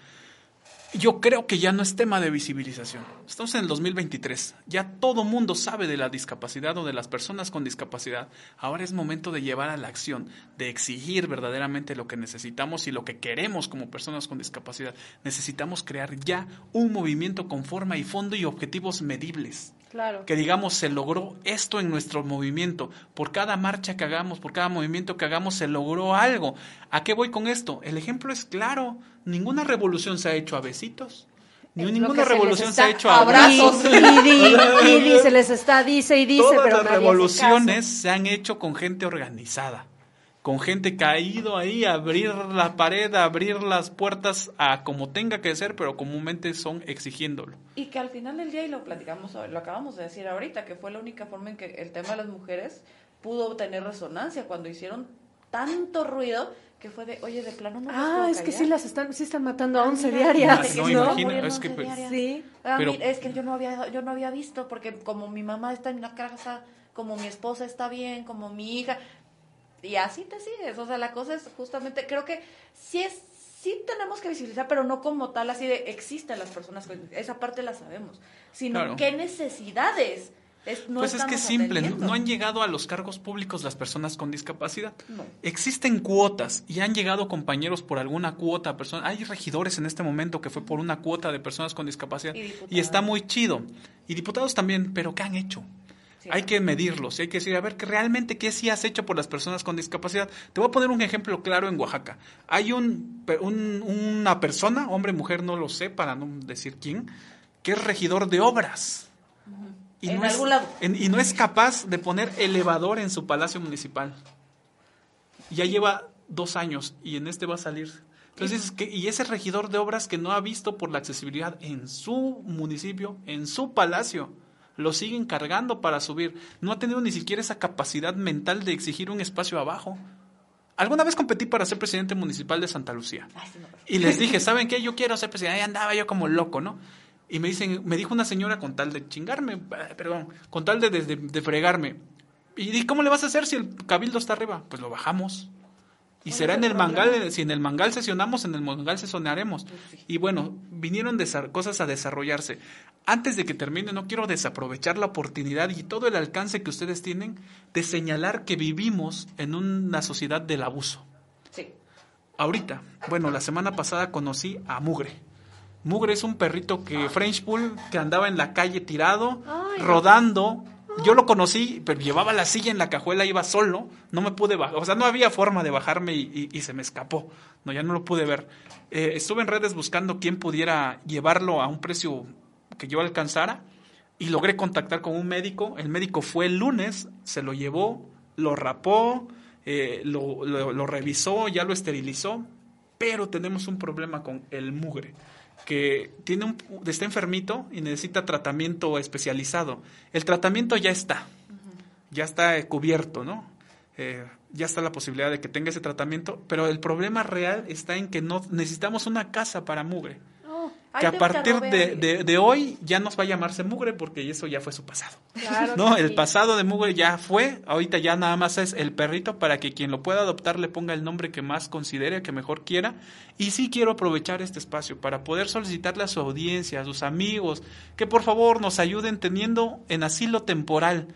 Yo creo que ya no es tema de visibilización. Estamos en el 2023. Ya todo mundo sabe de la discapacidad o de las personas con discapacidad. Ahora es momento de llevar a la acción, de exigir verdaderamente lo que necesitamos y lo que queremos como personas con discapacidad. Necesitamos crear ya un movimiento con forma y fondo y objetivos medibles Claro. que digamos se logró esto en nuestro movimiento. Por cada marcha que hagamos, por cada movimiento que hagamos, se logró algo. ¿A qué voy con esto? El ejemplo es claro. Ninguna revolución se ha hecho a besitos. Ni ninguna que se revolución se ha hecho a abrazos. Y, se les está, dice y dice, Todas pero las revoluciones se han hecho con gente organizada, con gente ido ahí abrir la pared, abrir las puertas a como tenga que ser, pero comúnmente son exigiéndolo. Y que al final del día, y lo platicamos, lo acabamos de decir ahorita, que fue la única forma en que el tema de las mujeres pudo tener resonancia cuando hicieron tanto ruido que fue de, oye, de plano no Ah, puedo es que callar". sí las están, sí están matando a Ah, 11 mira, diarias, No, es que, once pues, diarias. Sí. Ah, Pero- mira, es que yo no había yo no había visto porque como mi mamá está en una casa, como mi esposa está bien, como mi hija y así te sigues, o sea, la cosa es justamente creo que sí es sí tenemos que visibilizar, pero no como tal así de existen las personas con esa parte la sabemos, sino Claro. qué necesidades es, no pues es que es simple, no, han llegado a los cargos públicos las personas con discapacidad. No. Existen cuotas y han llegado compañeros por alguna cuota. Personas, hay regidores en este momento que fue por una cuota de personas con discapacidad Y está muy chido. Y diputados también, pero ¿qué han hecho? Sí. Hay que medirlos y hay que decir, a ver, que realmente qué sí has hecho por las personas con discapacidad. Te voy a poner un ejemplo claro en Oaxaca. Hay un, una persona, hombre, mujer, no lo sé, para no decir quién, que es regidor de obras. Y En no es- algún lado. en- y no es capaz de poner elevador en su palacio municipal. Ya lleva dos años y en este va a salir. Entonces, que, y ese regidor de obras que no ha visto por la accesibilidad en su municipio, en su palacio, lo siguen cargando para subir. No ha tenido ni siquiera esa capacidad mental de exigir un espacio abajo. Alguna vez competí para ser presidente municipal de Santa Lucía. Y les dije, [LAUGHS] ¿saben qué? Yo quiero ser presidente. Ahí andaba yo como loco, ¿no? Y me dicen, me dijo una señora con tal de chingarme, eh, perdón, con tal de, de, de fregarme. ¿Y di, cómo le vas a hacer si el cabildo está arriba? Pues lo bajamos. Y será en el mangal, si en el mangal sesionamos, en el mangal sesionaremos. Y bueno, vinieron cosas a desarrollarse. Antes de que termine, no quiero desaprovechar la oportunidad y todo el alcance que ustedes tienen de señalar que vivimos en una sociedad del abuso. Sí. Ahorita, bueno, la semana pasada conocí a Mugre. Mugre es un perrito que French Bull que andaba en la calle tirado, rodando, yo lo conocí, pero llevaba la silla en la cajuela, iba solo, no me pude bajar, o sea, no había forma de bajarme y, se me escapó, no, ya no lo pude ver. Eh, estuve en redes buscando quién pudiera llevarlo a un precio que yo alcanzara y logré contactar con un médico, el médico fue el lunes, se lo llevó, lo rapó, eh, lo, lo revisó, ya lo esterilizó, pero tenemos un problema con el mugre que tiene un, está enfermito y necesita tratamiento especializado. El tratamiento ya está, ya está cubierto, ¿no? Eh, ya está la posibilidad de que tenga ese tratamiento, pero el problema real está en que no necesitamos una casa para mugre que a partir de, de, hoy ya nos va a llamarse mugre porque eso ya fue su pasado. no, el pasado de mugre ya fue, ahorita ya nada más es el perrito para que quien lo pueda adoptar le ponga el nombre que más considere, que mejor quiera. Y sí quiero aprovechar este espacio para poder solicitarle a su audiencia, a sus amigos, que por favor nos ayuden teniendo en asilo temporal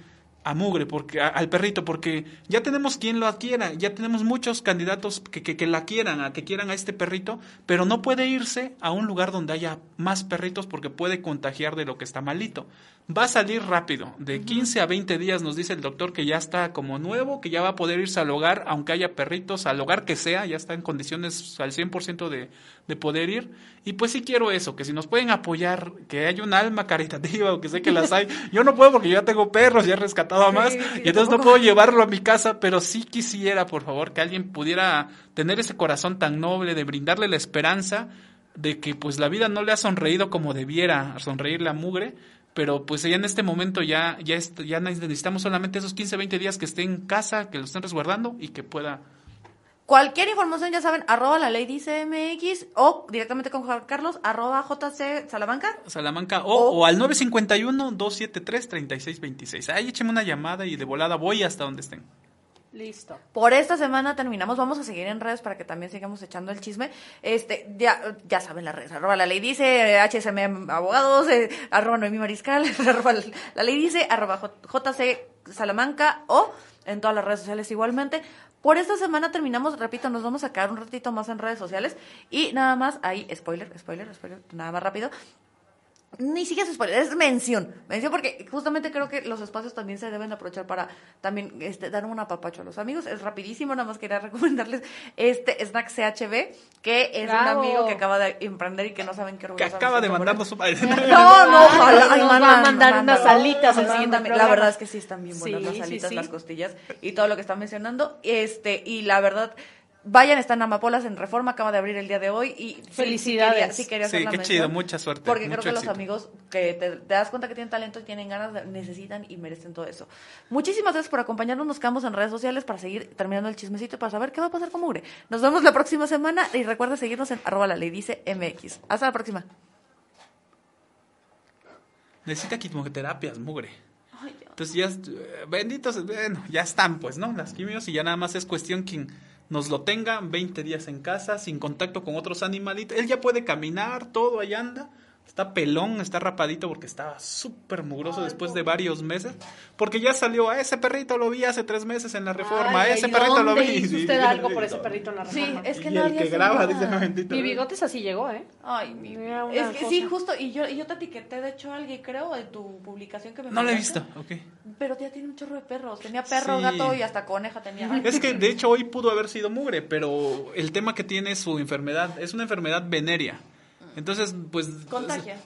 a Mugre, porque, al perrito, porque ya tenemos quien lo adquiera, ya tenemos muchos candidatos que, que, que, la quieran, a que quieran a este perrito, pero no puede irse a un lugar donde haya más perritos porque puede contagiar de lo que está malito va a salir rápido. De 15 a 20 días nos dice el doctor que ya está como nuevo, que ya va a poder irse al hogar, aunque haya perritos, al hogar que sea, ya está en condiciones al 100% de, de poder ir. Y pues sí quiero eso, que si nos pueden apoyar, que haya un alma caritativa, o que sé que las hay. [LAUGHS] Yo no puedo porque yo ya tengo perros, ya he rescatado a más, y entonces no puedo llevarlo a mi casa, pero sí quisiera, por favor, que alguien pudiera tener ese corazón tan noble de brindarle la esperanza de que pues la vida no le ha sonreído como debiera sonreír la mugre, pero pues ya en este momento ya, ya, ya necesitamos solamente esos 15, 20 días que esté en casa, que lo estén resguardando y que pueda... Cualquier información, ya saben, arroba la ley dice MX o directamente con Juan Carlos, arroba JC Salamanca. Salamanca o, o, al 951-273-3626. Ahí écheme una llamada y de volada voy hasta donde estén. Listo. Por esta semana terminamos. Vamos a seguir en redes para que también sigamos echando el chisme. Este, ya, ya saben las redes. Arroba la ley dice, HSM Abogados, eh, arroba Noemí Mariscal, [LAUGHS] arroba la ley dice, arroba JC Salamanca o en todas las redes sociales igualmente. Por esta semana terminamos, repito, nos vamos a quedar un ratito más en redes sociales y nada más ahí, spoiler, spoiler, spoiler, nada más rápido ni siquiera es spoiler, es mención. Mención porque justamente creo que los espacios también se deben aprovechar para también este, dar un apapacho a los amigos. Es rapidísimo, nada más quería [LAUGHS] recomendarles este Snack CHB, que es un amigo que acaba de emprender y que no saben qué Que acaba de mandarnos su... [LAUGHS] No, [LAUGHS] no, ojalá. Ay, va a mandar unas alitas La verdad es que sí están bien buenas las alitas, las costillas y todo lo que están mencionando. Este, y la verdad Vayan, están Amapolas en Reforma, acaba de abrir el día de hoy y felicidades. Sí, quería, sí, qué chido, mucha suerte. Porque creo que los amigos que te, das cuenta que tienen talento y tienen ganas, necesitan y merecen todo eso. Muchísimas gracias por acompañarnos, nos quedamos en redes sociales para seguir terminando el chismecito y para saber qué va a pasar con Mugre. Nos vemos la próxima semana y recuerda seguirnos en arroba la ley dice MX. Hasta la próxima. Necesita quimioterapias, Mugre. Entonces ya, eh, benditos, bueno, ya están pues, ¿no? Las quimios y ya nada más es cuestión quien nos lo tenga 20 días en casa, sin contacto con otros animalitos. Él ya puede caminar, todo ahí anda. Está pelón, está rapadito porque estaba súper mugroso después de varios meses. Porque ya salió, a ese perrito lo vi hace tres meses en la reforma, a ese perrito lo vi. ¿Hizo usted algo por [LAUGHS] ese perrito en la reforma? Sí, es que y el que graba, dice bendito. Mi bigotes así llegó, ¿eh? Ay, mi Es que sí, justo, y yo, y yo te etiqueté, de hecho, alguien, creo, en tu publicación que me No lo he visto, ok. Pero ya tiene un chorro de perros. Tenía perro, gato y hasta coneja tenía. [LAUGHS] Es que, de hecho, hoy pudo haber sido mugre, pero el tema que tiene es su enfermedad, es una enfermedad venérea. Entonces, pues... Contagia.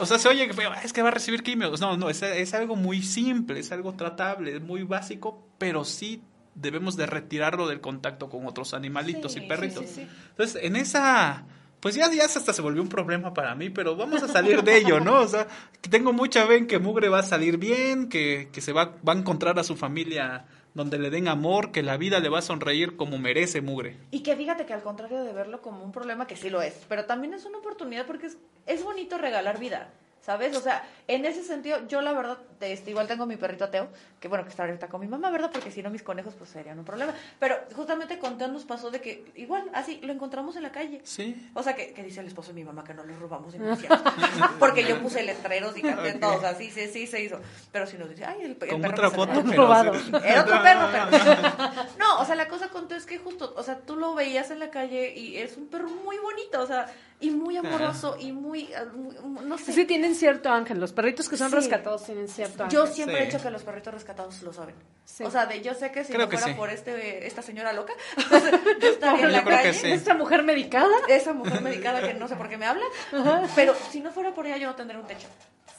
o sea, se oye que es que va a recibir quimio. No, no, es, es algo muy simple, es algo tratable, es muy básico, pero sí debemos de retirarlo del contacto con otros animalitos y perritos. Entonces, en esa... Pues ya, ya hasta se volvió un problema para mí, pero vamos a salir de ello, ¿no? O sea, tengo mucha fe en que Mugre va a salir bien, que, que se va, va a encontrar a su familia donde le den amor, que la vida le va a sonreír como merece mugre. Y que fíjate que al contrario de verlo como un problema, que sí lo es, pero también es una oportunidad porque es, es bonito regalar vida, ¿sabes? O sea, en ese sentido, yo la verdad este, igual tengo mi perrito Teo, que bueno, que está ahorita con mi mamá, ¿verdad? Porque si no mis conejos pues serían un problema. Pero justamente con Teo nos pasó de que igual, así, lo encontramos en la calle. Sí. O sea, que, que dice el esposo de mi mamá que no le robamos y. [LAUGHS] Porque yo puse letreros y canté Ok. todo, o sea, sí, sí, sí se hizo. Pero si nos dice, ay, el, perro otra se foto, pero Robado. [LAUGHS] Era otro perro, pero... [LAUGHS] No, o sea, la cosa con Teo es que justo, o sea, tú lo veías en la calle y es un perro muy bonito, o sea, y muy amoroso y muy, ah, muy- no sé. Sí, tienen cierto ángel. Los perritos que son Sí. rescatados tienen cierto ángel. Yo siempre Sí. he hecho que los perritos rescatados lo saben. Sí. O sea, de, yo sé que si Creo no fuera sí. por este, esta señora loca, [LAUGHS] yo estaría en la calle. sí. Esta mujer medicada. Esa mujer medicada que no sé por qué me habla, pero si no fuera por ella yo no tendría un techo.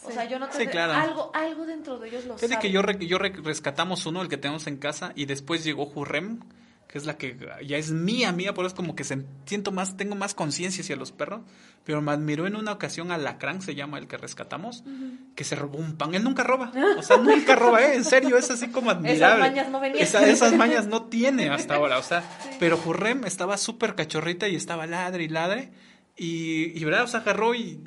O sea, yo no claro. algo, algo dentro de ellos lo Fíjate sabe. que yo, re- yo re- rescatamos uno, el que tenemos en casa, y después llegó Jurrem, que es la que ya es mía, mía, por eso es como que se- siento más, tengo más conciencia hacia los perros. Pero me admiró en una ocasión Alacrán, se llama el que rescatamos, que se robó un pan. Él nunca roba. O sea, nunca roba, ¿eh? En serio, es así como admirable. mañas no venían. Esa- esas mañas no tiene hasta ahora, o sea. Pero Jurrem estaba súper cachorrita y estaba ladre y ladre. Y, y ¿verdad? O sea, agarró y,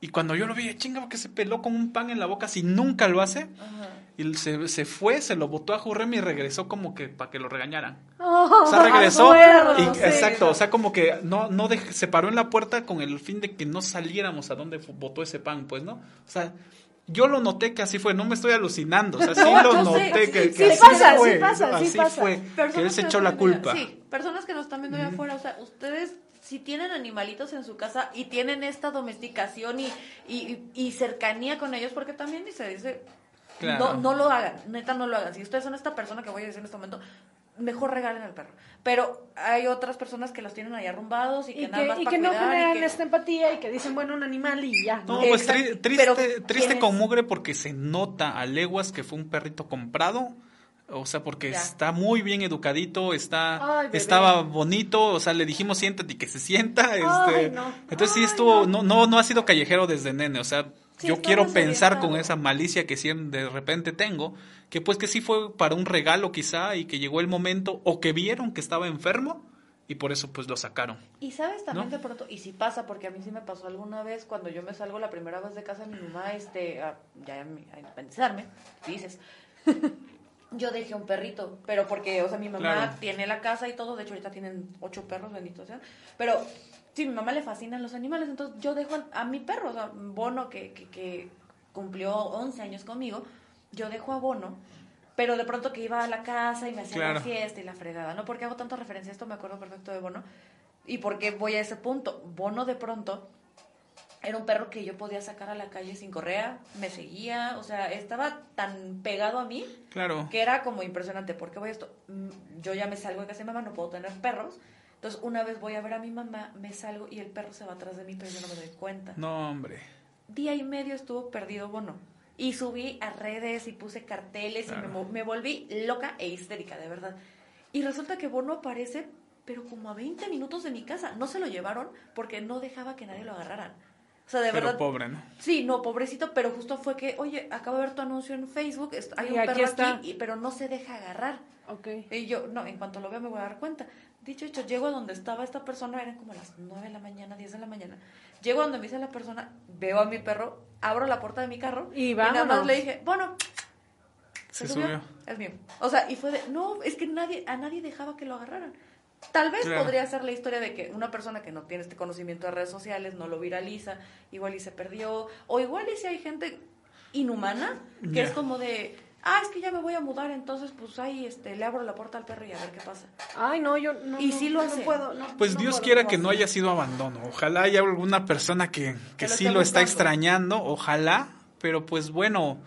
y cuando yo lo vi, chinga, porque se peló con un pan en la boca si nunca lo hace. Ajá. Y se, se fue, se lo botó a Jurrem y regresó como que para que lo regañaran. Oh, O sea, regresó. acuerdo, y- sí. Exacto, o sea, como que no, no dej- se paró en la puerta con el fin de que no saliéramos a donde botó ese pan, pues, ¿no? O sea, yo lo noté que así fue, no me estoy alucinando, o sea, sí No, lo sé, noté sí, que, que sí así pasa, sí fue, pasa, sí así pasa. fue, que él se echó la viendo- culpa. Sí, personas que nos están viendo allá afuera, o sea, ustedes si tienen animalitos en su casa y tienen esta domesticación y, y, y cercanía con ellos, porque también dice, dice, Claro. no, no lo hagan, neta no lo hagan. Si ustedes son esta persona que voy a decir en este momento, mejor regalen al perro. Pero hay otras personas que los tienen ahí arrumbados y que Y nada más y para que no cuidar generan que... esta empatía y que dicen, bueno, un animal y ya. No, ¿no? pues tri- triste, pero triste ¿quién con mugre porque se nota a leguas que fue un perrito comprado. O sea, porque Ya. está muy bien educadito, está, Ay, estaba bonito, o sea, le dijimos siéntate y que se sienta, este, Ay, no. entonces sí Ay, estuvo, no. no, no, no ha sido callejero desde nene, o sea, Sí, yo quiero pensar con esa malicia que sí de repente tengo, que pues que sí fue para un regalo quizá y que llegó el momento, o que vieron que estaba enfermo y por eso pues lo sacaron. Y sabes también ¿No? de pronto, y si pasa, porque a mí sí me pasó alguna vez cuando yo me salgo la primera vez de casa de mi mamá, este, a, ya a mi- a independizarme, dices, [LAUGHS] yo dejé un perrito, pero porque, o sea, mi mamá Claro. tiene la casa y todo, de hecho ahorita tienen ocho perros, bendito sea, pero sí, mi mamá le fascinan los animales, entonces yo dejo a, mi perro, o sea, Bono, que, que, que cumplió 11 años conmigo, yo dejo a Bono, pero de pronto que iba a la casa y me hacía Claro. la fiesta y la fregada, ¿no? Porque hago tanta referencia a esto, me acuerdo perfecto de Bono. ¿Y por qué voy a ese punto? Bono de pronto era un perro que yo podía sacar a la calle sin correa, me seguía, o sea, estaba tan pegado a mí Claro. que era como impresionante. ¿Por qué voy a esto? Mm, Yo ya me salgo de casa de mamá, no puedo tener perros. Entonces, una vez voy a ver a mi mamá, me salgo y el perro se va atrás de mí, pero yo no me doy cuenta. No, hombre. Día y medio estuvo perdido Bono. Y subí a redes y puse carteles y me, volví loca e histérica, de verdad. Y resulta que Bono aparece, pero como a 20 minutos de mi casa. No se lo llevaron porque no dejaba que nadie lo agarraran. O sea, de Pero verdad. pobre, ¿no? Sí, no, pobrecito, pero justo fue que, oye, acabo de ver tu anuncio en Facebook, hay Y un aquí perro está. aquí, y- pero no se deja agarrar. Ok. Y yo, no, en cuanto lo vea me voy a dar cuenta. Dicho hecho, llego a donde estaba esta persona, eran como las 9 de la mañana, 10 de la mañana. Llego a donde me dice la persona, veo a mi perro, abro la puerta de mi carro Y nada más vámonos. le dije, bueno, Se subió. es mío. O sea, y fue de, no, es que nadie, a nadie dejaba que lo agarraran. Tal vez Claro. podría ser la historia de que una persona que no tiene este conocimiento de redes sociales no lo viraliza, igual y se perdió, o igual y si hay gente inhumana que es como de, ah, es que ya me voy a mudar, entonces pues ahí este, le abro la puerta al perro y a ver qué pasa. Ay, no, yo no. Y no, sí lo no hace. puedo, no, Pues no Dios puedo, quiera no que no haya sido abandono. Ojalá haya alguna persona que, que sí lo está buscando. extrañando, ojalá, pero pues bueno,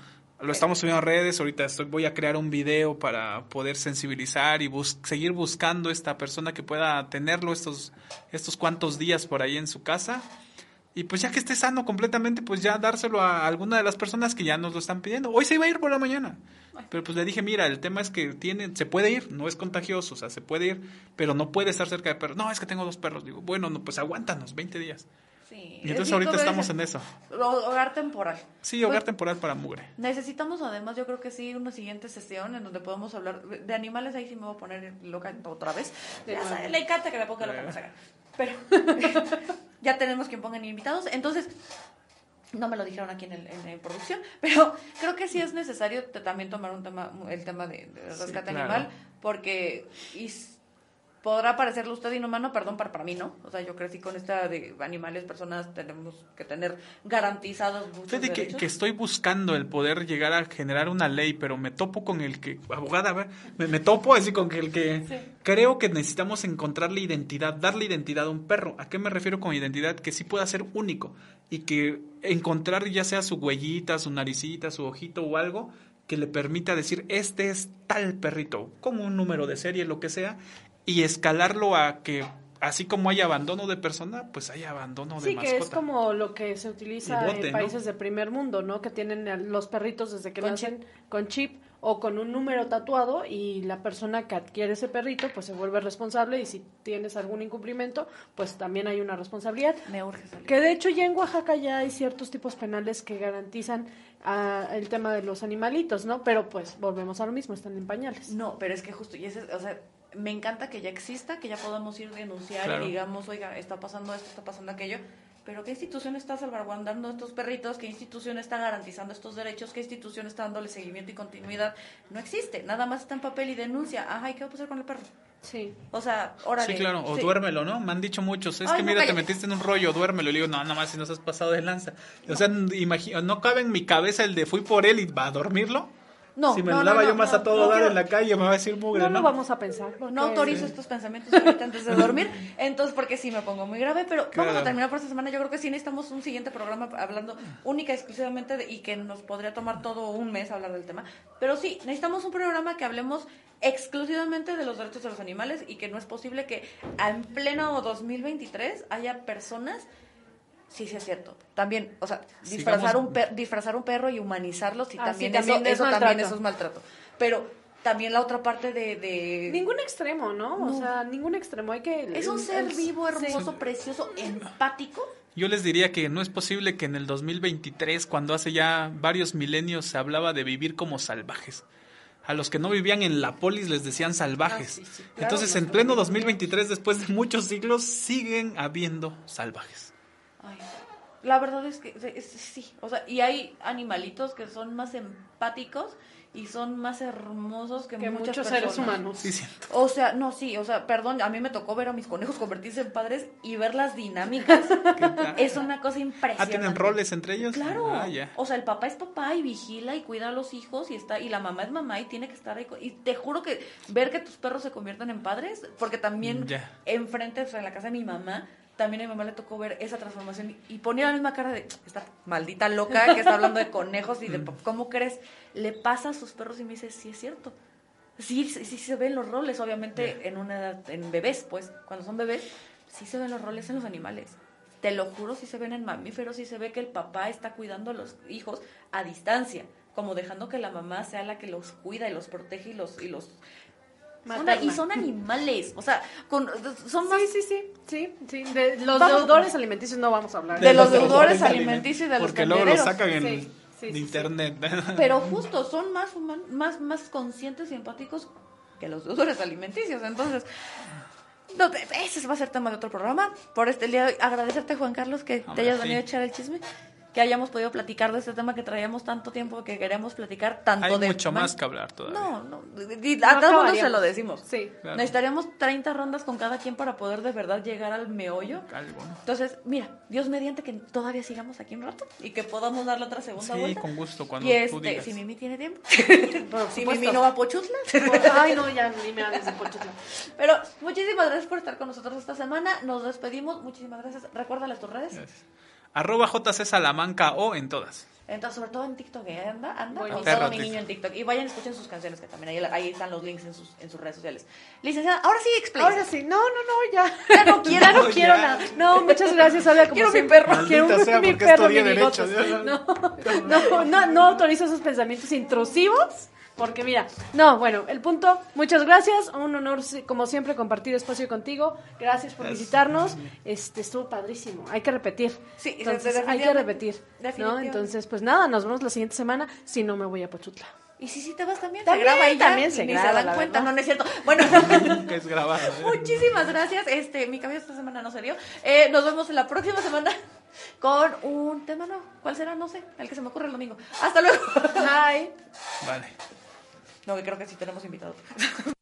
lo estamos subiendo a redes, ahorita estoy, voy a crear un video para poder sensibilizar y bus- seguir buscando esta persona que pueda tenerlo estos, estos cuantos días por ahí en su casa. Y pues ya que esté sano completamente, pues ya dárselo a alguna de las personas que ya nos lo están pidiendo. Hoy se iba a ir por la mañana. Pero pues le dije, mira, el tema es que tiene, se puede ir, no es contagioso, o sea, se puede ir, pero no puede estar cerca de perros. No, es que tengo dos perros. Digo, bueno, no, pues aguántanos 20 días. Sí. Y entonces ahorita estamos en eso. Hogar temporal. Sí, hogar Pues, temporal para mugre. Necesitamos además, yo creo que sí, una siguiente sesión en donde podamos hablar de animales. Ahí sí me voy a poner loca otra vez. Ya le encanta que me ponga loca. Pero [LAUGHS] ya tenemos quien pongan invitados. Entonces, No me lo dijeron aquí en, el, en, en producción, [LAUGHS] pero creo que sí es necesario también tomar un tema, el tema de, de rescate claro. animal, porque y podrá parecerle a usted inhumano, perdón, para, para mí no. O sea, yo crecí con esta de animales, personas, tenemos que tener garantizados muchos que, derechos. que estoy buscando el poder llegar a generar una ley, pero me topo con el que, abogada, a ver, me, me topo así con el que creo que necesitamos encontrarle identidad, darle identidad a un perro. ¿A qué me refiero con identidad? Que sí pueda ser único y que encontrar ya sea su huellita, su naricita, su ojito o algo que le permita decir, este es tal perrito, con un número de serie, lo que sea, y escalarlo a que, así como hay abandono de persona, pues hay abandono de Sí, mascota. que es como lo que se utiliza bote, en ¿no? países de primer mundo, ¿no? Que tienen a los perritos desde que Con nacen con chip o con un número tatuado y la persona que adquiere ese perrito pues se vuelve responsable y si tienes algún incumplimiento pues también hay una responsabilidad. Me urge salir. Que de hecho ya en Oaxaca ya hay ciertos tipos penales que garantizan ah, el tema de los animalitos, ¿no? Pero pues volvemos a lo mismo, están en pañales. No, pero es que justo, y ese, o sea, me encanta que ya exista, que ya podamos ir a denunciar Claro. y digamos, oiga, está pasando esto, está pasando aquello, pero ¿qué institución está salvaguardando a estos perritos? ¿Qué institución está garantizando estos derechos? ¿Qué institución está dándole seguimiento y continuidad? No existe, nada más está en papel y denuncia. Ajá, ¿y qué va a pasar con el perro? Sí. O sea, órale. Sí, claro, o Sí. duérmelo, ¿no? Me han dicho muchos, es Ay, que no, mira, te metiste en un rollo, duérmelo. Y le digo, no, nada más si nos has pasado de lanza. O sea, imagino, no cabe en mi cabeza el de fui por él y va a dormirlo. No, si me no, no, yo más no, a todo no dar en la calle, me va a decir mugre, No ¿no? lo vamos a pensar. No autorizo estos pensamientos ahorita antes de dormir, entonces porque sí me pongo muy grave, pero vamos Claro. a terminar por esta semana. Yo creo que sí necesitamos un siguiente programa hablando única y exclusivamente de- y que nos podría tomar todo un mes hablar del tema. Pero sí, necesitamos un programa que hablemos exclusivamente de los derechos de los animales y que no es posible que en pleno 2023 haya personas Sí, sí es cierto. También, o sea, disfrazar Sigamos- un per- disfrazar un perro y humanizarlo, sí, Ah, también, sí, también eso, es eso también maltrato. eso es maltrato. Pero también la otra parte de, de Ningún extremo, ¿no? O sea, ningún extremo. Hay que. Es un ser el- vivo, sí. hermoso, precioso, empático. Yo les diría que no es posible que en el 2023, cuando hace ya varios milenios se hablaba de vivir como salvajes. A los que no vivían en la polis les decían salvajes. Ah, sí, sí, claro, Entonces, en pleno vivían- 2023, después de muchos siglos, siguen habiendo salvajes. Ay, la verdad es que es- sí, o sea, y hay animalitos que son más empáticos y son más hermosos que, Que muchas muchos personas. seres humanos. Sí, siento. O sea, no, sí, o sea, perdón, a mí me tocó ver a mis conejos convertirse en padres y ver las dinámicas. [LAUGHS] es una cosa impresionante. Ah, ¿tienen roles entre ellos? Claro. Ah. O sea, el papá es papá y vigila y cuida a los hijos y está y la mamá es mamá y tiene que estar ahí. Y te juro que ver que tus perros se conviertan en padres, porque también Ya. enfrente, o sea, en la casa de mi mamá, también a mi mamá le tocó ver esa transformación y- ponía la misma cara de esta maldita loca que está hablando de conejos y de Mm. cómo crees. Le pasa a sus perros y me dice, sí es cierto. Sí, sí, sí se ven los roles, obviamente en una edad, en bebés, pues, cuando son bebés, sí se ven los roles en los animales. Te lo juro, sí se ven en mamíferos, sí se ve que el papá está cuidando a los hijos a distancia, como dejando que la mamá sea la que los cuida y los protege y los... Y los Materna. y son animales, o sea, con, son más Sí, sí, sí, sí, sí. De los Vamos. deudores alimenticios no vamos a hablar. De los deudores deudores alimenticios y de los Porque luego lo tendereros. sacan en Sí, sí, de sí, sí. internet. [LAUGHS] Pero justo, son más, human- más, más conscientes y empáticos que los deudores alimenticios. Entonces, no, te- ese va a ser tema de otro programa. Por este día, de agradecerte, Juan Carlos, que te Hombre, hayas sí. venido a echar el chisme. Que hayamos podido platicar de este tema que traíamos tanto tiempo que queremos platicar tanto Hay de... mucho más que hablar todavía. No, no. y a No todo mundo se lo decimos. Sí. Claro. Necesitaríamos 30 rondas con cada quien para poder de verdad llegar al meollo. Entonces, mira, Dios mediante que todavía sigamos aquí un rato y que podamos dar la otra segunda Sí, vuelta. con gusto, cuando y tú este, digas. si Mimi tiene tiempo. [LAUGHS] Si. Mimi no va a Pochutla. [LAUGHS] Ay, no, ya ni me hables de Pochutla. Pero muchísimas gracias por estar con nosotros esta semana. Nos despedimos. Muchísimas gracias. Recuérdales tus redes. Gracias. Arroba JC Salamanca o en todas. Entonces, sobre todo en TikTok, ¿eh? anda, anda. Todo mi niño en TikTok. Y vayan, escuchen sus canciones, que también ahí, ahí están los links en sus, en sus redes sociales. Licenciada, ahora sí, explica. Ahora sí, no, no, no, ya. Ya no quiero, no [LAUGHS] no, quiero nada. No, muchas gracias, Olga. Como Quiero mi perro. Quiero Maldita sea, mi perro, mi derecho. bigotes. No, no, no, no autorizo esos pensamientos intrusivos. Porque mira, no, bueno, el punto, muchas gracias, un honor sí, como siempre compartir espacio contigo, gracias por Gracias. visitarnos, este estuvo padrísimo, hay que repetir, Sí, entonces hay que repetir, ¿no? Definitivamente. Entonces, pues nada, nos vemos la siguiente semana, si no me voy a Pochutla. Y si sí te vas también, También, se graba y ya, también se ni graba, se dan la cuenta, verdad. no, no es cierto. Bueno, [LAUGHS] [LAUGHS] que es grabado. ¿eh? muchísimas gracias. Este, mi cabello esta semana no se dio. Eh, nos vemos la próxima semana [LAUGHS] con un tema nuevo. ¿Cuál será? No sé, el que se me ocurre el domingo. Hasta luego. Bye. Vale. No, que creo que sí tenemos invitados. [LAUGHS]